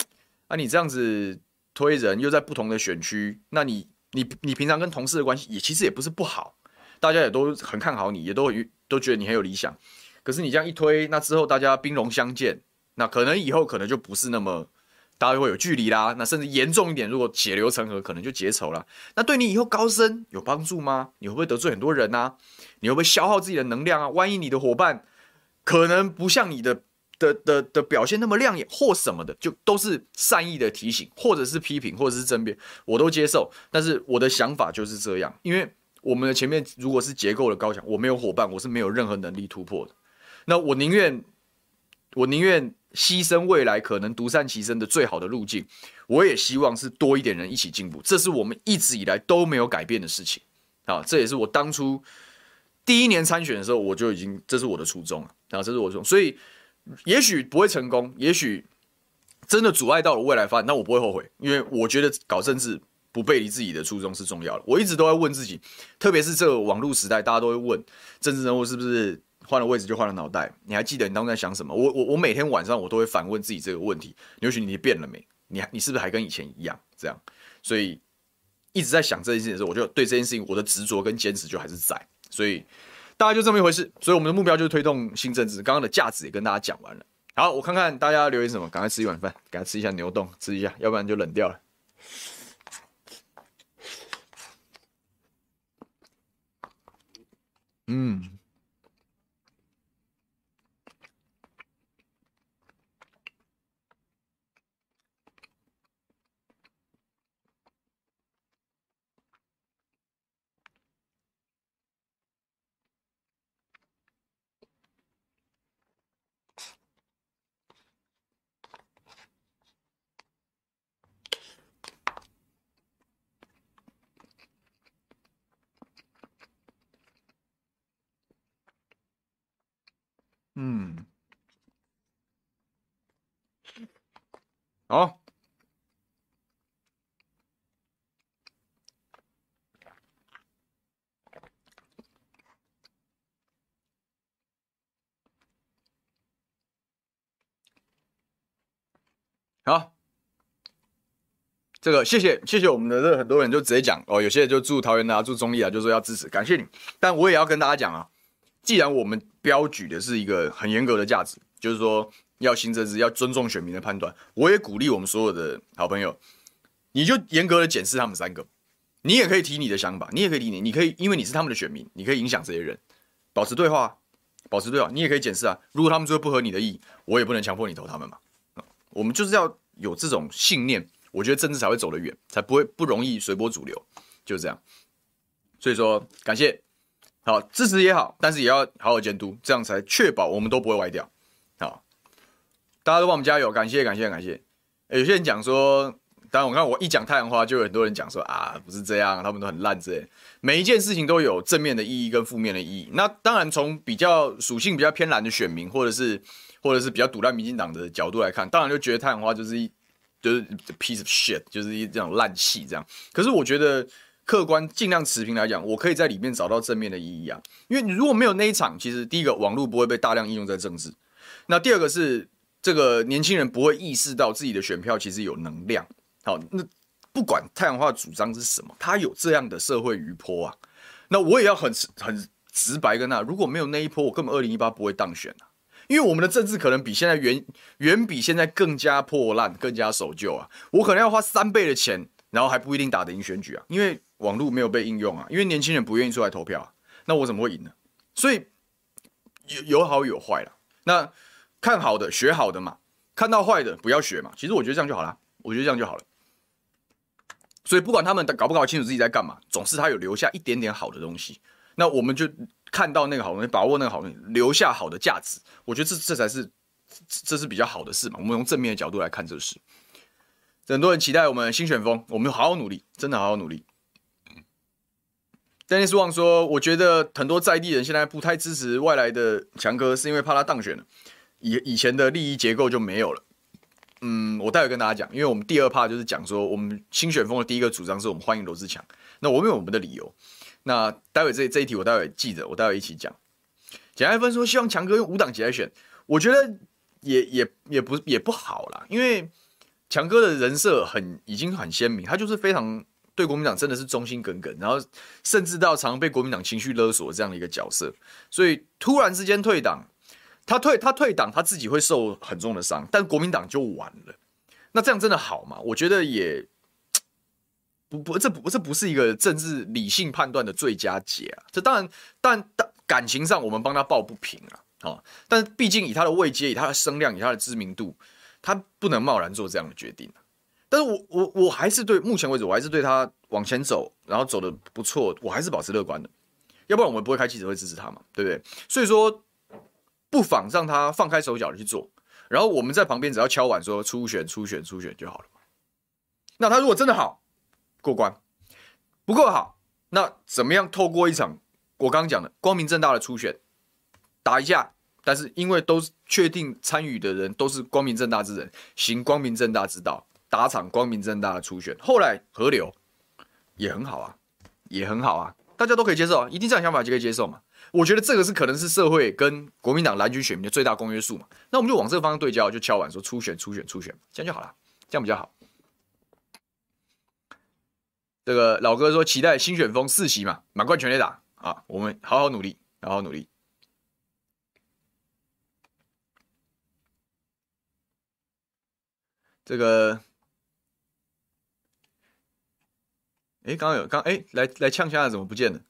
啊，你这样子推人又在不同的选区，那你你你平常跟同事的关系也其实也不是不好，大家也都很看好你，也都都觉得你很有理想。可是你这样一推，那之后大家兵戎相见，那可能以后可能就不是那么。大家会有距离啦，那甚至严重一点，如果血流成河，可能就结仇了。那对你以后高升有帮助吗？你会不会得罪很多人啊？你会不会消耗自己的能量啊？万一你的伙伴可能不像你的的的，的表现那么亮眼或什么的，就都是善意的提醒，或者是批评，或者是争辩，我都接受。但是我的想法就是这样，因为我们的前面如果是结构的高墙，我没有伙伴，我是没有任何能力突破的。那我宁愿，我宁愿。牺牲未来可能独善其身的最好的路径，我也希望是多一点人一起进步，这是我们一直以来都没有改变的事情啊！这也是我当初第一年参选的时候，我就已经这是我的初衷了啊！这是我的初衷，所以也许不会成功，也许真的阻碍到了未来发展，那我不会后悔，因为我觉得搞政治不背离自己的初衷是重要的。我一直都在问自己，特别是这个网络时代，大家都会问政治人物是不是？换了位置就换了脑袋，你还记得你当时在想什么？我我我每天晚上我都会反问自己这个问题：牛煦庭，你变了没？你你是不是还跟以前一样？这样，所以一直在想这件事情的时候，我就对这件事情我的执着跟坚持就还是在。所以大概就这么一回事。所以我们的目标就是推动新政治。刚刚的价值也跟大家讲完了。好，我看看大家留言什么，赶快吃一碗饭，赶快吃一下牛冻，吃一下，要不然就冷掉了。嗯。嗯，好，好，这个谢谢谢谢我们的这很多人就直接讲哦，有些人就住桃园啊，住中坜啊，就说要支持，感谢你，但我也要跟大家讲啊。既然我们标举的是一个很严格的价值，就是说要新政治，要尊重选民的判断，我也鼓励我们所有的好朋友，你就严格的检视他们三个，你也可以提你的想法，你也可以提你，你可以因为你是他们的选民，你可以影响这些人，保持对话，保持对话，你也可以检视啊，如果他们最后不合你的意，我也不能强迫你投他们嘛，我们就是要有这种信念，我觉得政治才会走得远，才不会不容易随波逐流，就是这样，所以说感谢。好，支持也好，但是也要好好监督，这样才确保我们都不会歪掉。好，大家都帮我们加油，感谢感谢感谢。有些人讲说，当然我看我一讲太阳花，就有很多人讲说啊，不是这样，他们都很烂之类。每一件事情都有正面的意义跟负面的意义。那当然，从比较属性比较偏蓝的选民，或者是或者是比较赌烂民进党的角度来看，当然就觉得太阳花就是一就是 piece of shit，就是一这种烂戏这样。可是我觉得。客观尽量持平来讲，我可以在里面找到正面的意义啊。因为你如果没有那一场，其实第一个网络不会被大量应用在政治，那第二个是这个年轻人不会意识到自己的选票其实有能量。好，那不管太阳花的主张是什么，他有这样的社会余波啊。那我也要很很直白跟他，如果没有那一波，我根本二零一八不会当选啊。因为我们的政治可能比现在远远比现在更加破烂、更加守旧啊。我可能要花三倍的钱，然后还不一定打得赢选举啊，因为。网络没有被应用啊，因为年轻人不愿意出来投票啊，那我怎么会赢呢？所以有有好有坏啦。那看好的学好的嘛，看到坏的不要学嘛。其实我觉得这样就好了，我觉得这样就好了。所以不管他们搞不搞清楚自己在干嘛，总是他有留下一点点好的东西。那我们就看到那个好东西，把握那个好东西，留下好的价值。我觉得这这才是这是比较好的事嘛。我们用正面的角度来看这个事。很多人期待我们新选风，我们好好努力，真的好好努力。丹尼斯旺说：“我觉得很多在地人现在不太支持外来的强哥，是因为怕他当选了，以以前的利益结构就没有了。嗯，我待会跟大家讲，因为我们第二趴就是讲说，我们新选风的第一个主张是我们欢迎罗志强。那我们有我们的理由。那待会这这一题我待会记着，我待会一起讲。简爱芬说希望强哥用无党籍来选，我觉得也也也不也不好啦，因为强哥的人设很已经很鲜明，他就是非常对国民党真的是忠心耿耿，然后甚至到常被国民党情绪勒索这样的一个角色，所以突然之间退党。他退他退党，他自己会受很重的伤，但国民党就完了。那这样真的好吗？我觉得也 不不，这不这不是一个政治理性判断的最佳解啊。这当然，但但感情上我们帮他抱不平啊。哦，但毕竟以他的位阶，以他的声量，以他的知名度，他不能贸然做这样的决定。但是我我我还是对目前为止，我还是对他往前走，然后走的不错，我还是保持乐观的。要不然我们不会开记者会支持他嘛，对不对？所以说。不妨让他放开手脚的去做，然后我们在旁边只要敲碗说初选、初选、初选就好了。那他如果真的好过关，不够好，那怎么样透过一场我刚刚讲的光明正大的初选打一架？但是因为都是确定参与的人都是光明正大之人，行光明正大之道，打场光明正大的初选，后来合流也很好啊，也很好啊，大家都可以接受啊，一定这样想法就可以接受嘛。我觉得这个是可能是社会跟国民党蓝军选民的最大公约数嘛，那我们就往这个方向对焦，就敲碗说初选、初选、初选，这样就好了，这样比较好。这个老哥说期待新选风四席嘛，满贯全垒打啊，我们好好努力，好好努力。这个，哎，刚刚有刚哎来来呛下怎么不见了？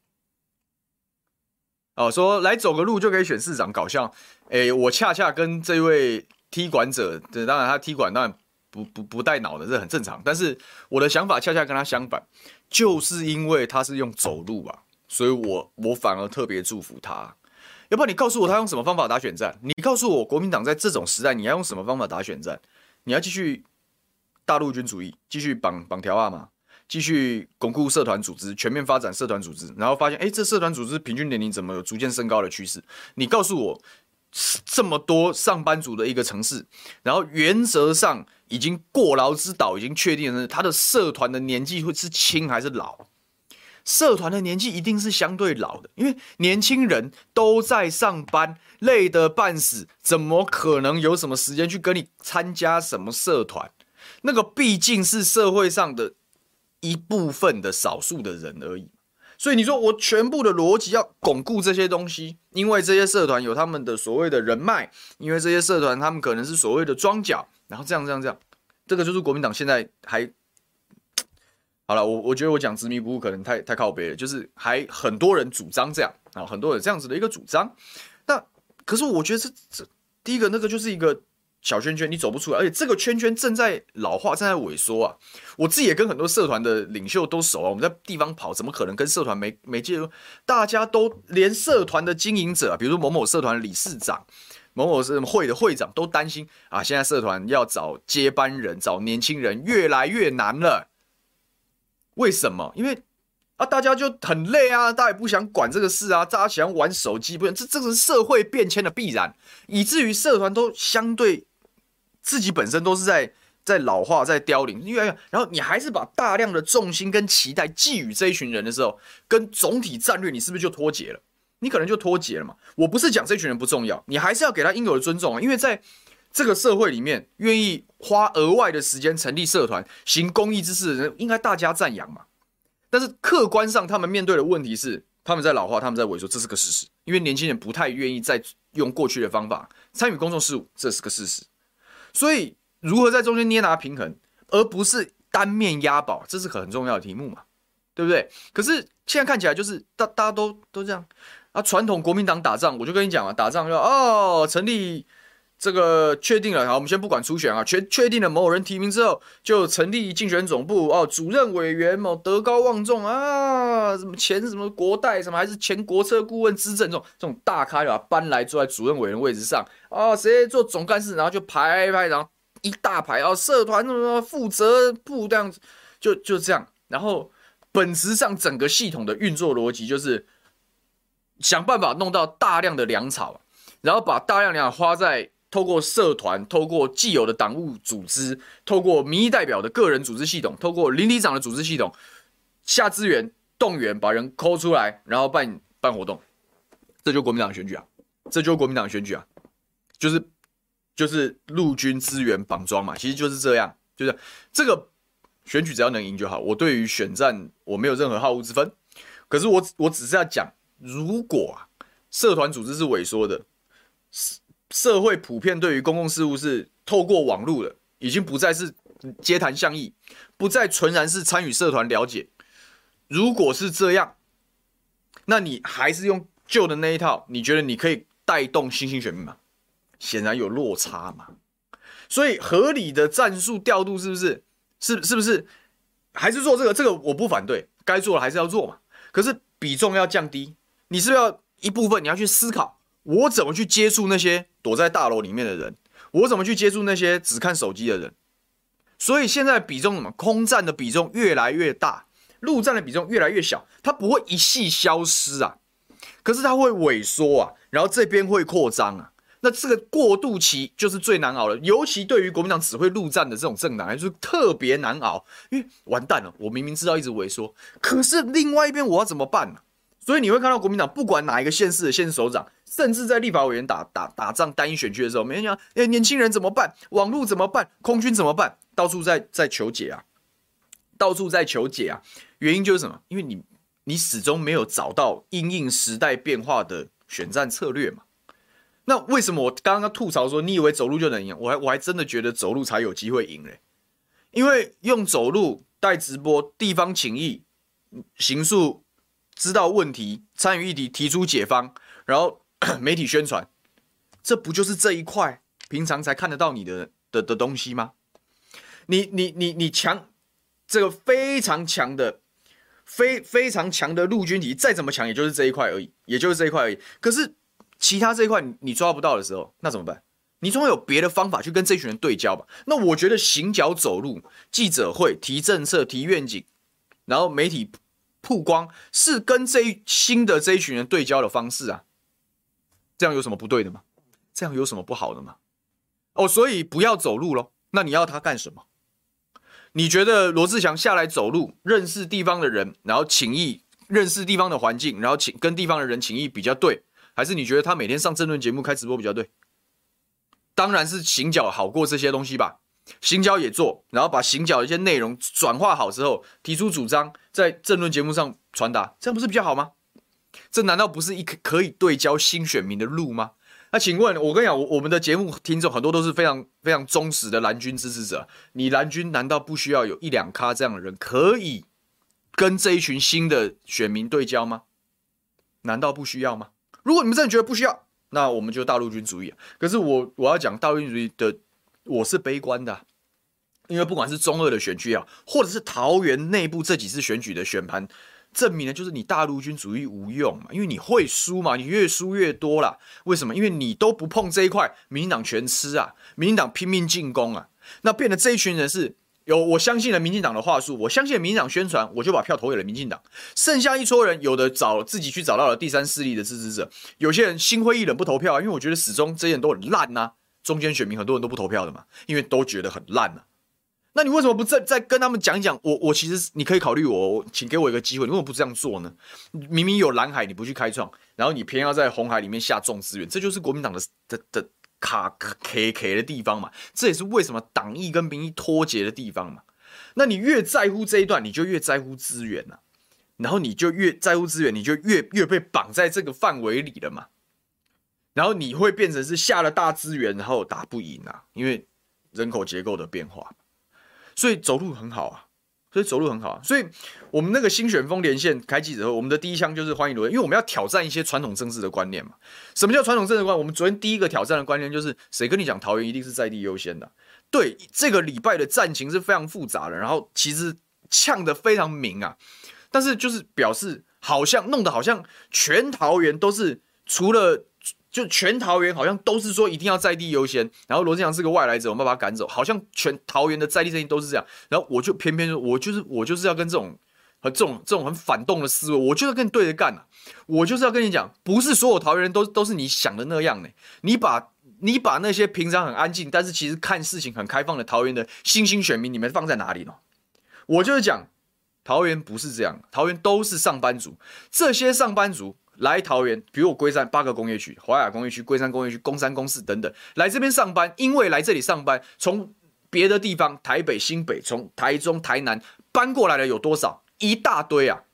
哦，说来走个路就可以选市长，搞笑。诶，我恰恰跟这位踢馆者，当然他踢馆当然不不不带脑的，这很正常。但是我的想法恰恰跟他相反，就是因为他是用走路啊，所以我我反而特别祝福他。要不然你告诉我他用什么方法打选战？你告诉我国民党在这种时代你要用什么方法打选战？你要继续大陆军主义，继续绑绑条啊吗？继续巩固社团组织，全面发展社团组织，然后发现，哎，这社团组织平均年龄怎么有逐渐升高的趋势？你告诉我，这么多上班族的一个城市，然后原则上已经过劳之岛已经确定了，他的社团的年纪会是轻还是老？社团的年纪一定是相对老的，因为年轻人都在上班，累得半死，怎么可能有什么时间去跟你参加什么社团？那个毕竟是社会上的。一部分的少数的人而已，所以你说我全部的逻辑要巩固这些东西，因为这些社团有他们的所谓的人脉，因为这些社团他们可能是所谓的庄脚，然后这样这样这样，这个就是国民党现在还 好了。我我觉得我讲执迷不悟可能太太靠北了，就是还很多人主张这样啊，很多人这样子的一个主张。那可是我觉得这这第一个那个就是一个。小圈圈你走不出来，而且这个圈圈正在老化，正在萎缩啊！我自己也跟很多社团的领袖都熟啊，我们在地方跑，怎么可能跟社团没没接触？大家都连社团的经营者，比如说某某社团理事长、某某什么会的会长，都担心啊！现在社团要找接班人、找年轻人越来越难了。为什么？因为啊，大家就很累啊，大家也不想管这个事啊，大家喜欢玩手机，不然这这个是社会变迁的必然，以至于社团都相对。自己本身都是在在老化，在凋零，越来越，然后你还是把大量的重心跟期待寄予这一群人的时候，跟总体战略，你是不是就脱节了？你可能就脱节了嘛。我不是讲这群人不重要，你还是要给他应有的尊重啊。因为在这个社会里面，愿意花额外的时间成立社团、行公益之事的人，应该大家赞扬嘛。但是客观上，他们面对的问题是，他们在老化，他们在萎缩，这是个事实。因为年轻人不太愿意再用过去的方法参与公众事务，这是个事实。所以，如何在中间捏拿平衡，而不是单面押宝，这是个很重要的题目嘛，对不对？可是现在看起来就是大大家都都这样啊。传统国民党打仗，我就跟你讲啊，打仗要哦，成立这个确定了，好，我们先不管初选啊，确确定了某人提名之后，就成立竞选总部哦，主任委员某，德高望重啊，什么前什么国代什么，还是前国策顾问资政这种这种大咖，就把搬来坐在主任委员位置上。哦，谁做总干事，然后就排排，然后一大排哦，社团什么负责部这样子，就就这样。然后本质上整个系统的运作逻辑就是想办法弄到大量的粮草，然后把大量粮花在透过社团，透过既有的党务组织，透过民意代表的个人组织系统，透过邻里长的组织系统，下资源动员，把人抠出来，然后办办活动，这就是国民党选举啊！这就是国民党选举啊！就是就是陆军资源绑桩嘛，其实就是这样，就是这个选举只要能赢就好。我对于选战我没有任何好恶之分，可是我我只是要讲，如果啊，社团组织是萎缩的。是社会普遍对于公共事务是透过网络的，已经不再是街谈巷议，不再纯然是参与社团了解。如果是这样，那你还是用旧的那一套，你觉得你可以带动新兴选民吗？显然有落差嘛。所以合理的战术调度是不是？是是不是？还是做这个？这个我不反对，该做的还是要做嘛。可是比重要降低，你是不是要一部分你要去思考？我怎么去接触那些躲在大楼里面的人？我怎么去接触那些只看手机的人？所以现在比重什么？空战的比重越来越大，陆战的比重越来越小。它不会一系消失啊，可是它会萎缩啊，然后这边会扩张啊。那这个过渡期就是最难熬的，尤其对于国民党只会陆战的这种政党来说，特别难熬。因为完蛋了，我明明知道一直萎缩，可是另外一边我要怎么办呢？所以你会看到国民党不管哪一个县市的县市首长。甚至在立法委员打打打仗单一选区的时候，每天讲，哎，年轻人怎么办？网络怎么办？空军怎么办？到处在在求解啊，到处在求解啊。原因就是什么？因为你你始终没有找到因应时代变化的选战策略嘛。那为什么我刚刚吐槽说，你以为走路就能赢？我还我还真的觉得走路才有机会赢嘞。因为用走路带直播，地方情谊，行诉知道问题，参与议题，提出解方，然后。媒体宣传，这不就是这一块平常才看得到你的的的东西吗？你你你你强，这个非常强的，非非常强的陆军体，再怎么强，也就是这一块而已，也就是这一块而已。可是其他这一块你抓不到的时候，那怎么办？你总有别的方法去跟这群人对焦吧？那我觉得行脚走路、记者会、提政策、提愿景，然后媒体曝光，是跟这一新的这一群人对焦的方式啊。这样有什么不对的吗？这样有什么不好的吗？哦，所以不要走路咯。那你要他干什么？你觉得罗志祥下来走路，认识地方的人，然后情谊，认识地方的环境，然后情跟地方的人情谊比较对，还是你觉得他每天上政论节目开直播比较对？当然是行脚好过这些东西吧。行脚也做，然后把行脚的一些内容转化好之后，提出主张，在政论节目上传达，这样不是比较好吗？这难道不是一个可以对焦新选民的路吗？那请问，我跟你讲，我我们的节目听众很多都是非常非常忠实的蓝军支持者。你蓝军难道不需要有一两咖这样的人，可以跟这一群新的选民对焦吗？难道不需要吗？如果你们真的觉得不需要，那我们就大陆军主义。可是我我要讲大陆军主义的，我是悲观的，因为不管是中二的选区啊，或者是桃园内部这几次选举的选盘。证明了就是你大陆军主义无用嘛，因为你会输嘛，你越输越多啦。为什么？因为你都不碰这一块，民进党全吃啊，民进党拼命进攻啊，那变得这一群人是有我相信了民进党的话术，我相信民进党宣传，我就把票投给了民进党。剩下一撮人，有的找自己去找到了第三势力的支持者，有些人心灰意冷不投票啊，因为我觉得始终这些人都很烂呐、中间选民很多人都不投票的嘛，因为都觉得很烂呐、那你为什么不再再跟他们讲一讲？我我其实你可以考虑我，请给我一个机会。你为什么不这样做呢？明明有蓝海，你不去开创，然后你偏要在红海里面下重资源，这就是国民党的的的卡 K K 的地方嘛。这也是为什么党意跟民意脱节的地方嘛。那你越在乎这一段，你就越在乎资源呐、然后你就越在乎资源，你就越越被绑在这个范围里了嘛。然后你会变成是下了大资源，然后打不赢啊，因为人口结构的变化。所以走路很好啊，所以走路很好啊。所以我们那个新选风连线开记者会，我们的第一枪就是欢迎罗，因为我们要挑战一些传统政治的观念嘛。什么叫传统政治观？我们昨天第一个挑战的观念就是，谁跟你讲桃园一定是在地优先的？对，这个礼拜的战情是非常复杂的，然后其实呛得非常明啊。但是就是表示好像弄得好像全桃园都是除了。就全桃园好像都是说一定要在地优先，然后罗志祥是个外来者，我们把他赶走，好像全桃园的在地声音都是这样，然后我就偏偏就我就是我就是要跟这种和这种这种很反动的思维，我就要跟你对着干啊，我就是要跟你讲，不是所有桃园人都都是你想的那样呢，你把你把那些平常很安静，但是其实看事情很开放的桃园的新兴选民，你们放在哪里呢？我就是讲，桃园不是这样，桃园都是上班族。这些上班族来桃园，比如我龟山八个工业区、华雅工业区、龟山工业区、工三、公四等等，来这边上班，因为来这里上班，从别的地方，台北、新北，从台中、台南搬过来的有多少？一大堆啊！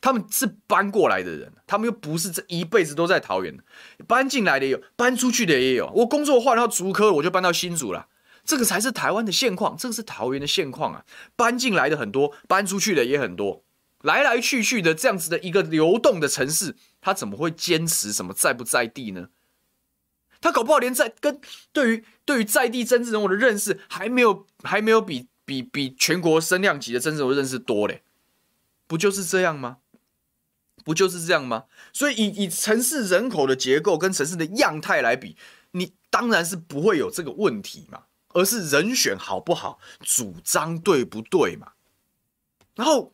他们是搬过来的人，他们又不是这一辈子都在桃园，搬进来的也有，搬出去的也有。我工作换到竹科，我就搬到新竹了。这个才是台湾的现况，这个是桃园的现况啊！搬进来的很多，搬出去的也很多，来来去去的这样子的一个流动的城市，他怎么会坚持什么在不在地呢？他搞不好连在跟对于对于在地政治人物的认识还没有还没有比比比全国声量级的政治人物认识多嘞，不就是这样吗？不就是这样吗？所以以以城市人口的结构跟城市的样态来比，你当然是不会有这个问题嘛，而是人选好不好，主张对不对嘛。然后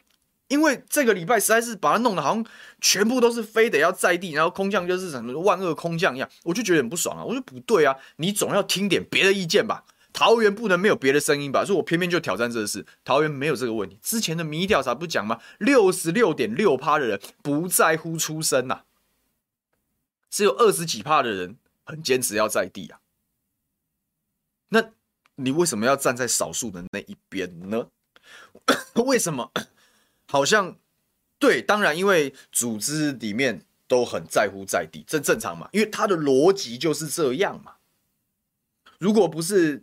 因为这个礼拜实在是把它弄得好像全部都是非得要在地，然后空降就是什么万恶空降一样，我就觉得很不爽啊！我说不对啊，你总要听点别的意见吧。桃园不能没有别的声音吧？所以我偏偏就挑战这个事。桃园没有这个问题。之前的民意调查不讲吗？六十六点六趴的人不在乎出身呐、啊，只有二十几趴的人很坚持要在地啊。那你为什么要站在少数的那一边呢？为什么？好像对，当然因为组织里面都很在乎在地，这正常嘛？因为他的逻辑就是这样嘛。如果不是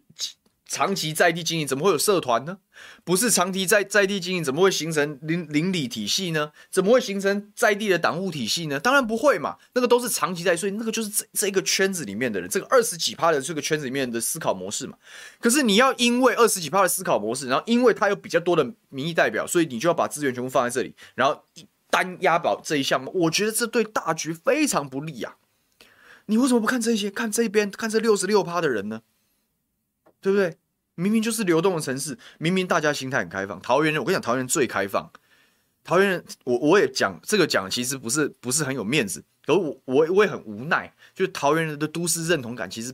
长期在地经营，怎么会有社团呢？不是长期在在地经营，怎么会形成邻邻里体系呢？怎么会形成在地的党务体系呢？当然不会嘛，那个都是长期在，所以那个就是这这一个圈子里面的人，这个二十几趴的这个圈子里面的思考模式嘛。可是你要因为二十几趴的思考模式，然后因为他有比较多的民意代表，所以你就要把资源全部放在这里，然后单押宝这一项目，我觉得这对大局非常不利啊。你为什么不看这些？看这边，看这六十六趴的人呢？对不对？明明就是流动的城市，明明大家心态很开放。桃园人，我跟你讲，桃园最开放。桃园人，我我也讲这个讲，其实不是不是很有面子，可是我我我也很无奈。就是桃园人的都市认同感其实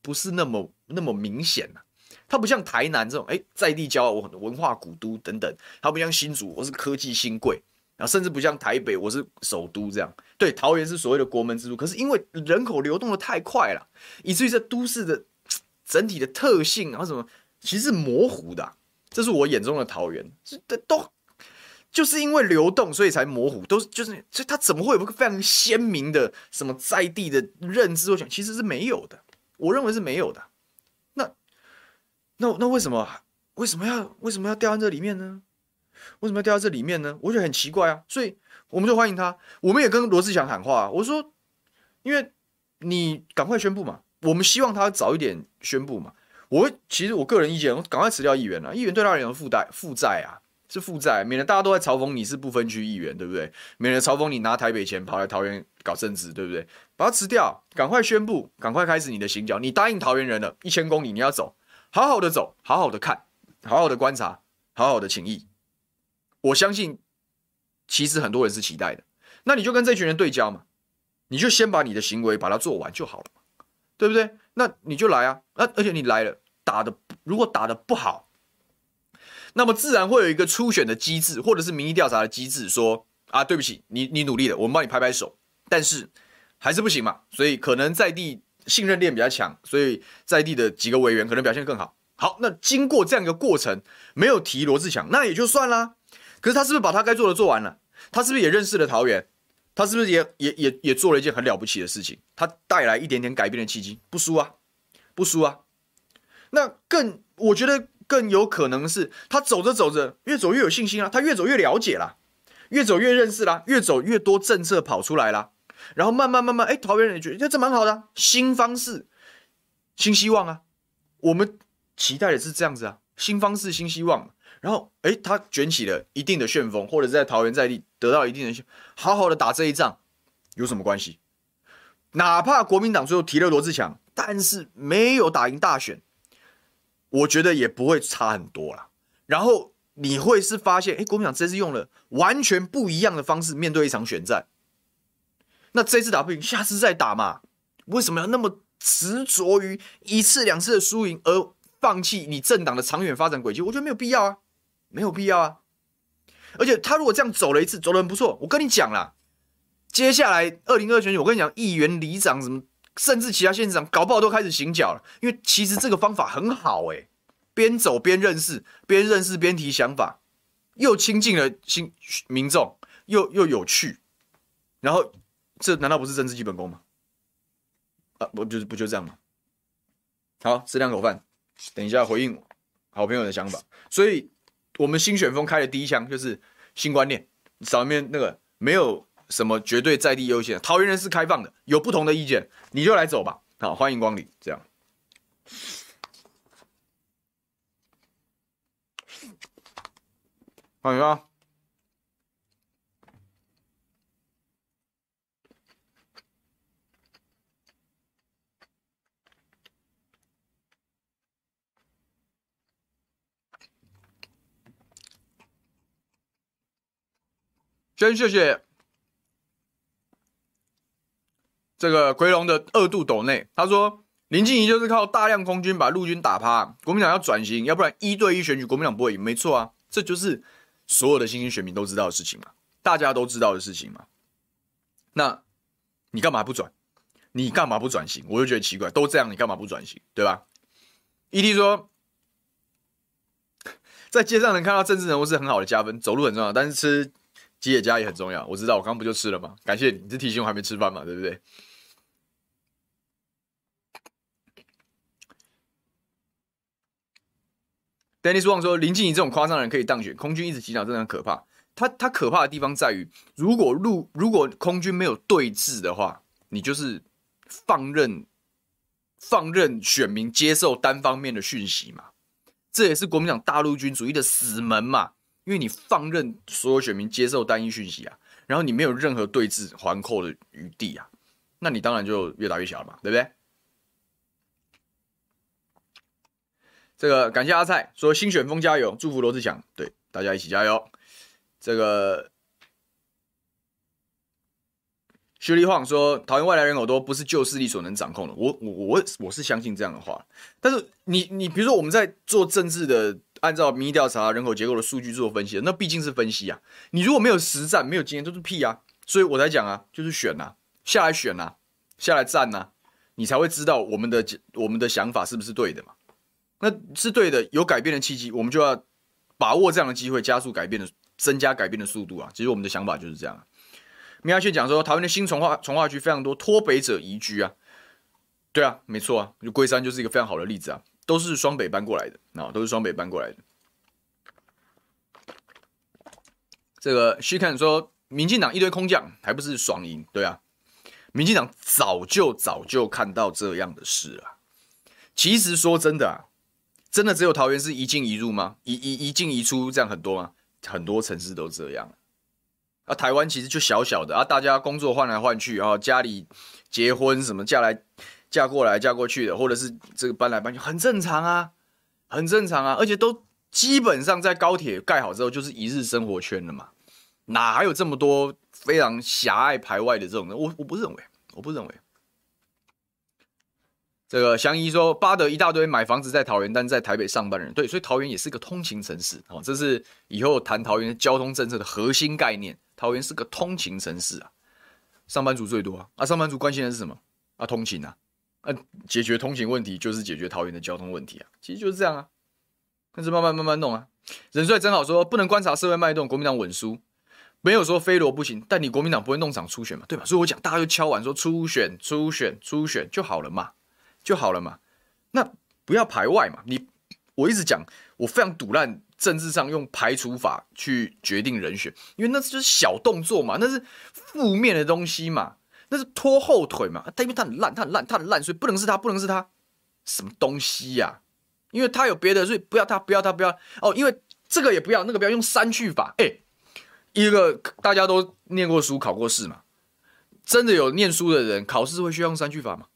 不是那么那么明显呐、它不像台南这种，哎，在地骄傲，我文化古都等等。它不像新竹，我是科技新贵。然后甚至不像台北，我是首都这样。对，桃园是所谓的国门之都，可是因为人口流动的太快了，以至于这都市的整体的特性，然后什么其实是模糊的。这是我眼中的桃园，这，都就是因为流动，所以才模糊。都是就是，所以它怎么会有一个非常鲜明的什么在地的认知？我想其实是没有的，我认为是没有的。那那那为什么为什么要为什么要掉在这里面呢？为什么要掉在这里面呢？我觉得很奇怪啊，所以我们就欢迎他。我们也跟罗志祥喊话，我说，因为你赶快宣布嘛，我们希望他早一点宣布嘛。我其实我个人意见，我赶快辞掉议员了，议员对他而言负债负债啊，是负债，免得大家都在嘲讽你是不分区议员，对不对？免得嘲讽你拿台北钱跑来桃园搞政治，对不对？把他辞掉，赶快宣布，赶快开始你的行脚。你答应桃园人了，一千公里你要走，好好的走，好好的看，好好的观察，好好的请益。我相信，其实很多人是期待的。那你就跟这群人对焦嘛，你就先把你的行为把它做完就好了，对不对？那你就来啊，那而且你来了，打的如果打的不好，那么自然会有一个初选的机制，或者是民意调查的机制，说啊，对不起，你你努力了，我们帮你拍拍手，但是还是不行嘛。所以可能在地信任链比较强，所以在地的几个委员可能表现更好。好，那经过这样一个过程，没有提罗志强，那也就算啦。可是他是不是把他该做的做完了？他是不是也认识了桃园？他是不是也也也也做了一件很了不起的事情？他带来一点点改变的契机，不输啊，不输啊。那更我觉得更有可能是他走着走着越走越有信心了，他越走越了解了，越走越认识了，越走越多政策跑出来了，然后慢慢慢慢，哎，桃园人也觉得这蛮好的，新方式，新希望啊。我们期待的是这样子啊，新方式，新希望。然后，哎，他卷起了一定的旋风，或者在桃园在地得到一定的，好好的打这一仗，有什么关系？哪怕国民党最后提了罗志强，但是没有打赢大选，我觉得也不会差很多啦。然后你会是发现，哎，国民党这次用了完全不一样的方式面对一场选战，那这次打不赢，下次再打嘛？为什么要那么执着于一次两次的输赢而放弃你政党的长远发展轨迹，我觉得没有必要啊，没有必要啊。而且他如果这样走了一次，走得很不错，我跟你讲啦，接下来二零二选举，我跟你讲，议员、里长什么，甚至其他县长，搞不好都开始行脚了，因为其实这个方法很好诶，边走边认识，边认识边提想法，又亲近了新民众，又又有趣，然后这难道不是政治基本功吗？啊，不就是不就这样吗？好，吃两口饭，等一下回应好朋友的想法。所以，我们新选风开的第一枪就是新观念，上面那个没有什么绝对在地优先，桃园人是开放的，有不同的意见你就来走吧。好，欢迎光临，这样。欢迎啊。先谢谢这个奎龙的二度斗内，他说林静怡就是靠大量空军把陆军打趴，国民党要转型，要不然一对一选举国民党不会赢，没错啊，这就是所有的新兴选民都知道的事情嘛，大家都知道的事情嘛。那你干嘛不转？你干嘛不转型？我就觉得奇怪，都这样，你干嘛不转型？对吧？ET 说，在街上能看到政治人物是很好的加分，走路很重要，但是吃。吉野家也很重要，我知道，我刚不就吃了吗？感谢你，你这提醒我还没吃饭嘛，对不对？Dennis Wang 说，林静怡这种夸张的人可以当选，空军一直击倒，真的很可怕。他他可怕的地方在于，如果陆如果空军没有对峙的话，你就是放任放任选民接受单方面的讯息嘛，这也是国民党大陆军主义的死门嘛。因为你放任所有选民接受单一讯息啊，然后你没有任何对峙环扣的余地啊，那你当然就越打越小了嘛，对不对？这个感谢阿蔡说新选风加油，祝福罗志祥，对，大家一起加油。这个薛立晃说桃园外来人口多，不是旧势力所能掌控的，我我我我是相信这样的话，但是你你比如说我们在做政治的。按照民意调查人口结构的数据做分析，那毕竟是分析啊。你如果没有实战，没有经验，都是屁啊。所以我才讲啊，就是选啊，下来选啊，下来战啊，你才会知道我们的我们的想法是不是对的嘛。那是对的，有改变的契机，我们就要把握这样的机会，加速改变的，增加改变的速度啊。其实我们的想法就是这样啊。米亚轩讲说，台湾的新从化从化区非常多脱北者移居啊。对啊，没错啊，就龟山就是一个非常好的例子啊。都是双北搬过来的啊，都是双北搬过来的。这个徐看说，民进党一堆空降，还不是爽赢？对啊，民进党早就早就看到这样的事了。其实说真的啊，真的只有桃园是一进一入吗？一一一进一出这样很多吗？很多城市都这样。啊，台湾其实就小小的啊，大家工作换来换去啊，家里结婚什么嫁来。嫁过来嫁过去的，或者是这个搬来搬去，很正常啊，很正常啊，而且都基本上在高铁盖好之后就是一日生活圈了嘛，哪还有这么多非常狭隘排外的这种人？我我不认为，我不认为。这个祥仪说，巴德一大堆买房子在桃园，但在台北上班人，对，所以桃园也是个通勤城市哦，这是以后谈桃园交通政策的核心概念。桃园是个通勤城市啊，上班族最多啊，啊，上班族关心的是什么？啊，通勤啊。啊，解决通勤问题就是解决桃园的交通问题啊，其实就是这样啊，但是慢慢慢慢弄啊。人帅真好说，不能观察社会脉动，国民党稳输，没有说非罗不行，但你国民党不会弄场初选嘛，对吧？所以我讲，大家就敲碗说初选、初选、初选就好了嘛，就好了嘛。那不要排外嘛，你我一直讲，我非常赌烂政治上用排除法去决定人选，因为那就是小动作嘛，那是负面的东西嘛。那是拖后腿嘛？他因为他很烂，他很烂，他很烂，所以不能是他，不能是他，什么东西呀、因为他有别的，所以不要他，不要他，不要哦。因为这个也不要，那个不要，用删去法。哎，一个大家都念过书、考过试嘛，真的有念书的人考试会需要用删去法吗？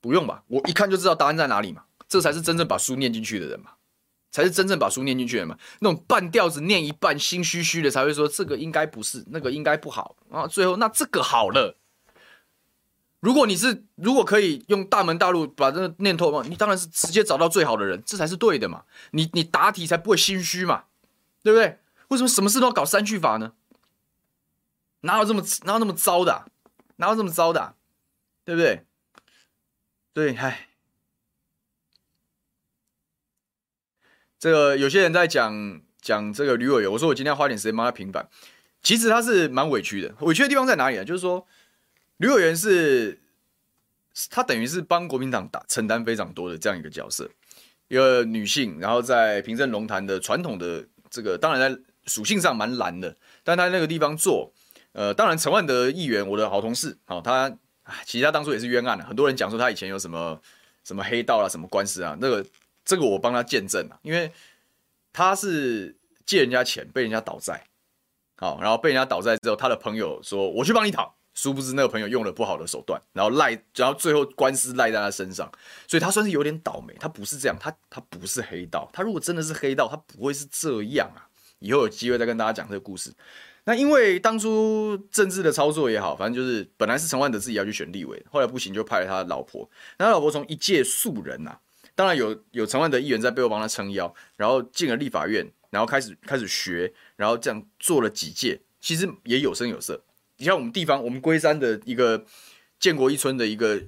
不用吧？我一看就知道答案在哪里嘛。这才是真正把书念进去的人嘛，才是真正把书念进去的人嘛。那种半吊子念一半，心虚虚的才会说这个应该不是，那个应该不好啊。最后那这个好了。如果你是如果可以用大门大路把这个念头嘛，你当然是直接找到最好的人，这才是对的嘛。你你答题才不会心虚嘛，对不对？为什么什么事都要搞三句法呢？哪有这么哪有那么糟的？哪有这么糟的？对不对？对，嗨，这个有些人在讲讲这个吕委员，我说我今天要花点时间帮他平反。其实他是蛮委屈的，委屈的地方在哪里啊？就是说，吕委员是，他等于是帮国民党打承担非常多的这样一个角色，一个女性，然后在平镇龙潭的传统的这个，当然在属性上蛮蓝的，但他那个地方做，呃，当然陈万德议员，我的好同事，好、哦，他，其实他当初也是冤案的，很多人讲说他以前有什么什么黑道啊，什么官司啊，那个这个我帮他见证了，因为他是借人家钱，被人家倒债。好，然后被人家倒债之后，他的朋友说：“我去帮你讨。”殊不知那个朋友用了不好的手段，然后赖，然后最后官司赖在他身上，所以他算是有点倒霉。他不是这样，他他不是黑道。他如果真的是黑道，他不会是这样啊。以后有机会再跟大家讲这个故事。那因为当初政治的操作也好，反正就是本来是陈万德自己要去选立委，后来不行就派了他老婆。那他老婆从一介素人呐、啊，当然有有陈万德议员在背后帮他撑腰，然后进了立法院。然后开始开始学，然后这样做了几届，其实也有声有色。你像我们地方，我们龟山的一个建国一村的一个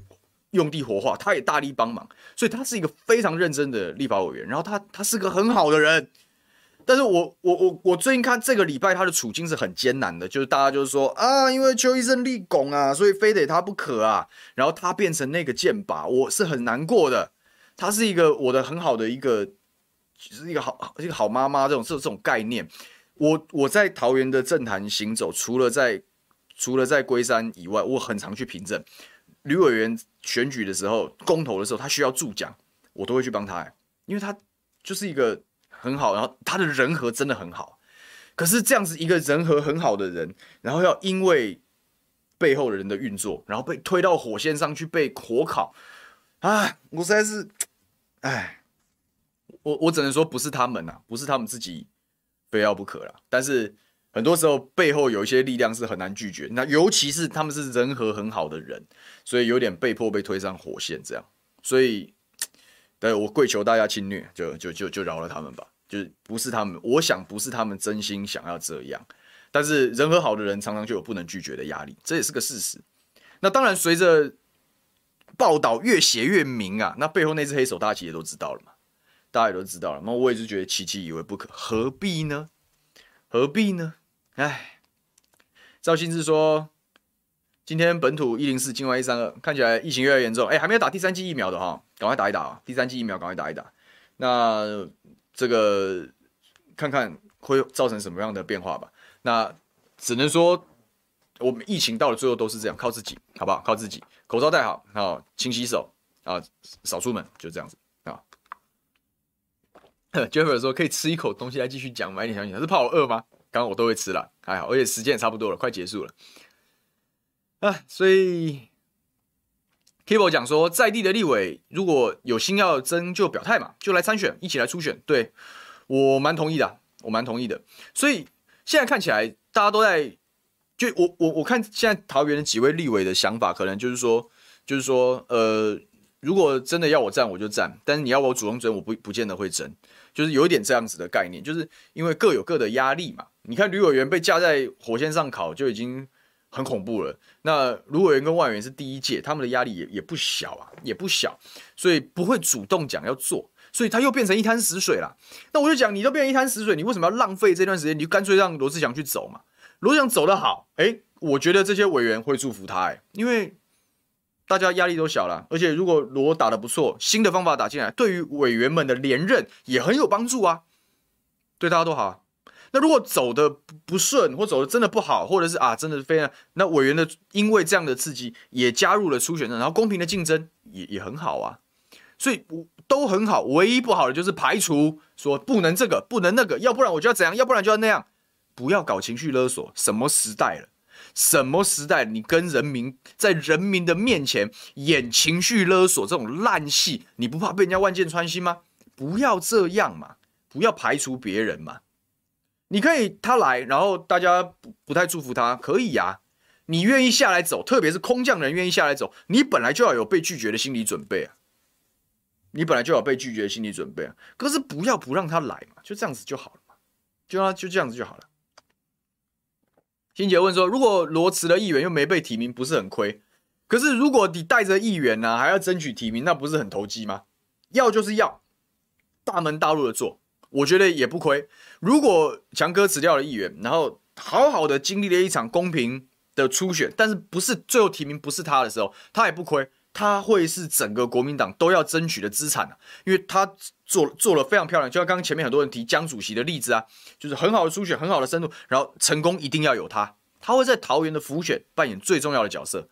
用地活化，他也大力帮忙，所以他是一个非常认真的立法委员。然后他他是个很好的人，但是我我我我最近看这个礼拜他的处境是很艰难的，就是大家就是说啊，因为邱医生立功啊，所以非得他不可啊。然后他变成那个剑靶，我是很难过的。他是一个我的很好的一个。其实一个好一个好妈妈这种这这种概念，我我在桃园的政坛行走，除了在除了在龟山以外，我很常去平镇。吕委员选举的时候，公投的时候，他需要助讲，我都会去帮他，因为他就是一个很好，然后他的人和真的很好。可是这样子一个人和很好的人，然后要因为背后的人的运作，然后被推到火线上去被火烤，啊，我实在是，哎。我我只能说不是他们呐、啊，不是他们自己非要不可啦。但是很多时候背后有一些力量是很难拒绝，那尤其是他们是人和很好的人，所以有点被迫被推上火线这样。所以，对，我跪求大家轻虐，就就就就饶了他们吧。就是不是他们，我想不是他们真心想要这样。但是人和好的人常常就有不能拒绝的压力，这也是个事实。那当然，随着报道越写越明啊，那背后那只黑手大家其实都知道了嘛。大家也都知道了，那我也是觉得期期以为不可，何必呢？何必呢？哎，赵信志说，今天本土一零四，境外一三二，看起来疫情越来越严重。哎，还没有打第三剂疫苗的哈，赶快打一打啊！第三剂疫苗赶快打一打。那这个看看会造成什么样的变化吧？那只能说，我们疫情到了最后都是这样，靠自己，好不好？靠自己，口罩戴好，好，勤洗手啊，少出门，就这样子。Jeffer 说：“可以吃一口东西来继续讲，买点小点，是怕我饿吗？刚刚我都会吃了，还好，而且时间也差不多了，快结束了啊。所以 Kibo 讲说，在地的立委如果有心要争，就表态嘛，就来参选，一起来初选。对，我蛮同意的，我蛮同意的。所以现在看起来，大家都在，就我我我看现在桃园的几位立委的想法，可能就是说，就是说，呃，如果真的要我站，我就站，但是你要我主动争，我不不见得会争。”就是有一点这样子的概念，就是因为各有各的压力嘛。你看吕委员被架在火线上考就已经很恐怖了，那卢委员跟万员是第一届，他们的压力也也不小啊，也不小，所以不会主动讲要做，所以他又变成一滩死水了。那我就讲，你都变成一滩死水，你为什么要浪费这段时间？你就干脆让罗志祥去走嘛。罗志祥走得好，哎、我觉得这些委员会祝福他、欸，哎，因为。大家压力都小了，而且如果罗打得不错，新的方法打进来，对于委员们的连任也很有帮助啊，对大家都好。那如果走的不顺，或走的真的不好，或者是啊，真的是非常，那委员的因为这样的刺激也加入了初选，然后公平的竞争也也很好啊，所以都很好。唯一不好的就是排除说不能这个，不能那个，要不然我就要怎样，要不然就要那样，不要搞情绪勒索。什么时代了？什么时代？你跟人民在人民的面前演情绪勒索这种烂戏，你不怕被人家万箭穿心吗？不要这样嘛，不要排除别人嘛。你可以他来，然后大家不不太祝福他，可以呀。你愿意下来走，特别是空降人愿意下来走，你本来就要有被拒绝的心理准备啊。你本来就有被拒绝的心理准备啊。可是不要不让他来嘛，就这样子就好了嘛，就让他就这样子就好了。金姐问说：“如果罗辞了议员又没被提名，不是很亏？可是如果你带着议员呢、还要争取提名，那不是很投机吗？要就是要，大门大路的做，我觉得也不亏。如果强哥辞掉了议员，然后好好的经历了一场公平的初选，但是不是最后提名不是他的时候，他也不亏。他会是整个国民党都要争取的资产啊，因为他做做了非常漂亮，就像刚刚前面很多人提江主席的例子啊，就是很好的初选，很好的深度，然后成功一定要有他，他会在桃园的浮选扮演最重要的角色，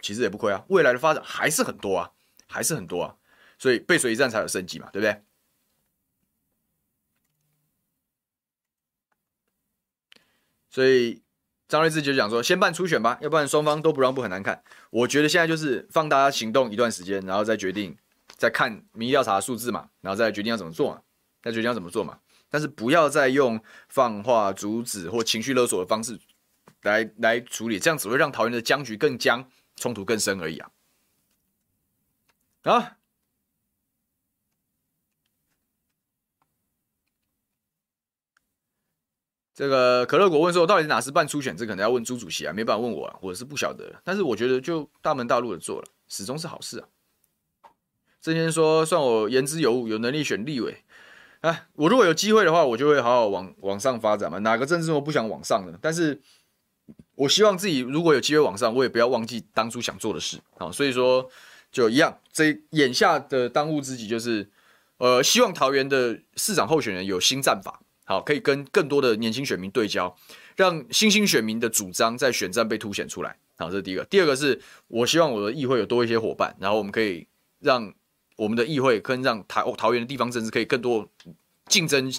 其实也不亏啊，未来的发展还是很多啊，还是很多啊，所以背水一战才有生机嘛，对不对？所以。张瑞智就讲说，先办初选吧，要不然双方都不让步很难看。我觉得现在就是放大家行动一段时间，然后再决定，再看民意调查数字嘛，然后再决定要怎么做嘛，再决定要怎么做嘛。但是不要再用放话、阻止或情绪勒索的方式来来处理，这样只会让桃园的僵局更僵，冲突更深而已啊。啊。这个可乐果问说：“到底哪时办初选？这可能要问朱主席啊，没办法问我啊，我是不晓得。但是我觉得就大门大路的做了，始终是好事啊。”郑先生说：“算我言之有物，有能力选立委。哎，我如果有机会的话，我就会好好往往上发展嘛。哪个政治人物不想往上呢？但是我希望自己如果有机会往上，我也不要忘记当初想做的事啊。所以说就一样，这眼下的当务之急就是，呃，希望桃园的市长候选人有新战法。”好，可以跟更多的年轻选民对焦，让新兴选民的主张在选战被凸显出来。好，这是第一个。第二个是我希望我的议会有多一些伙伴，然后我们可以让我们的议会跟让桃桃园的地方政治可以更多竞争，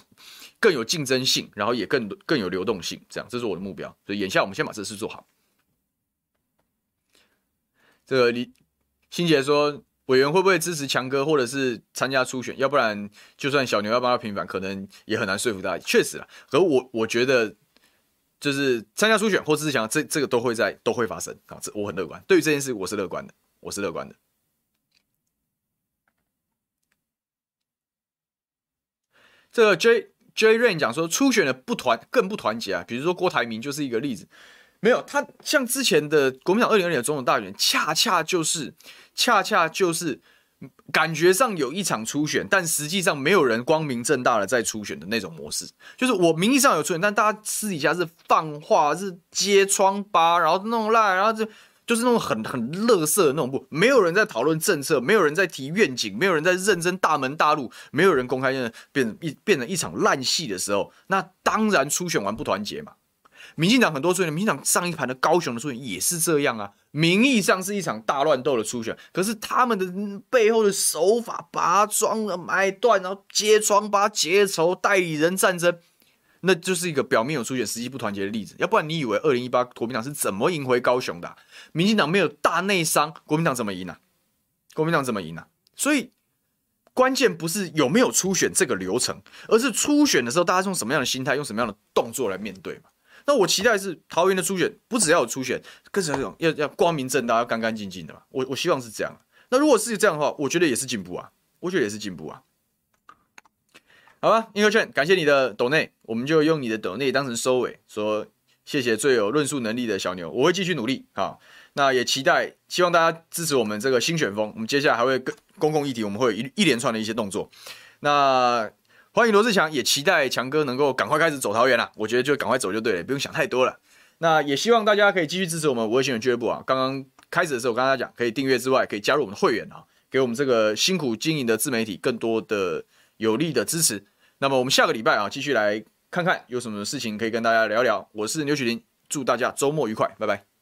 更有竞争性，然后也更更有流动性。这样，这是我的目标。所以眼下我们先把这事做好。这个李欣杰说。委员会不会支持强哥，或者是参加初选？要不然，就算小牛要帮他平反，可能也很难说服大家。确实啦，可我我觉得，就是参加初选或支持强，这这个都会在都会发生啊。这我很乐观，对于这件事我是乐观的，我是乐观的。这个 J J Rain 讲说，初选的不团更不团结啊，比如说郭台铭就是一个例子。没有，他像之前的国民党二零二零的总统大选，恰恰就是，恰恰就是感觉上有一场初选，但实际上没有人光明正大的在初选的那种模式。就是我名义上有初选，但大家私底下是放话，是揭疮疤，然后弄烂，然后就就是那种很很垃圾的那种不，没有人在讨论政策，没有人在提愿景，没有人在认真大门大路，没有人公开变变一变成一场烂戏的时候，那当然初选完不团结嘛。民进党很多初选，民进党上一盘的高雄的初选也是这样啊，名义上是一场大乱斗的初选，可是他们的背后的手法，拔桩了买断，然后揭疮疤结仇，代理人战争，那就是一个表面有初选，实际不团结的例子。要不然你以为二零一八国民党是怎么赢回高雄的？民进党没有大内伤，国民党怎么赢呢？国民党怎么赢呢？所以关键不是有没有初选这个流程，而是初选的时候大家用什么样的心态，用什么样的动作来面对嘛。那我期待是桃园的初选，不只要有初选，更是要这种要要光明正大，要干干净净的嘛。我我希望是这样。那如果是这样的话，我觉得也是进步啊，我觉得也是进步啊。好吧，英和劝，感谢你的抖内，我们就用你的抖内当成收尾，说谢谢最有论述能力的小牛，我会继续努力啊。那也期待，希望大家支持我们这个新选风，我们接下来还会跟公共议题，我们会有一一连串的一些动作。那。欢迎罗志强，也期待强哥能够赶快开始走桃园了。我觉得就赶快走就对了，不用想太多了。那也希望大家可以继续支持我们五位新人俱乐部啊。刚刚开始的时候，我跟大家讲，可以订阅之外，可以加入我们的会员啊，给我们这个辛苦经营的自媒体更多的有力的支持。那么我们下个礼拜啊，继续来看看有什么事情可以跟大家聊聊。我是牛雪林，祝大家周末愉快，拜拜。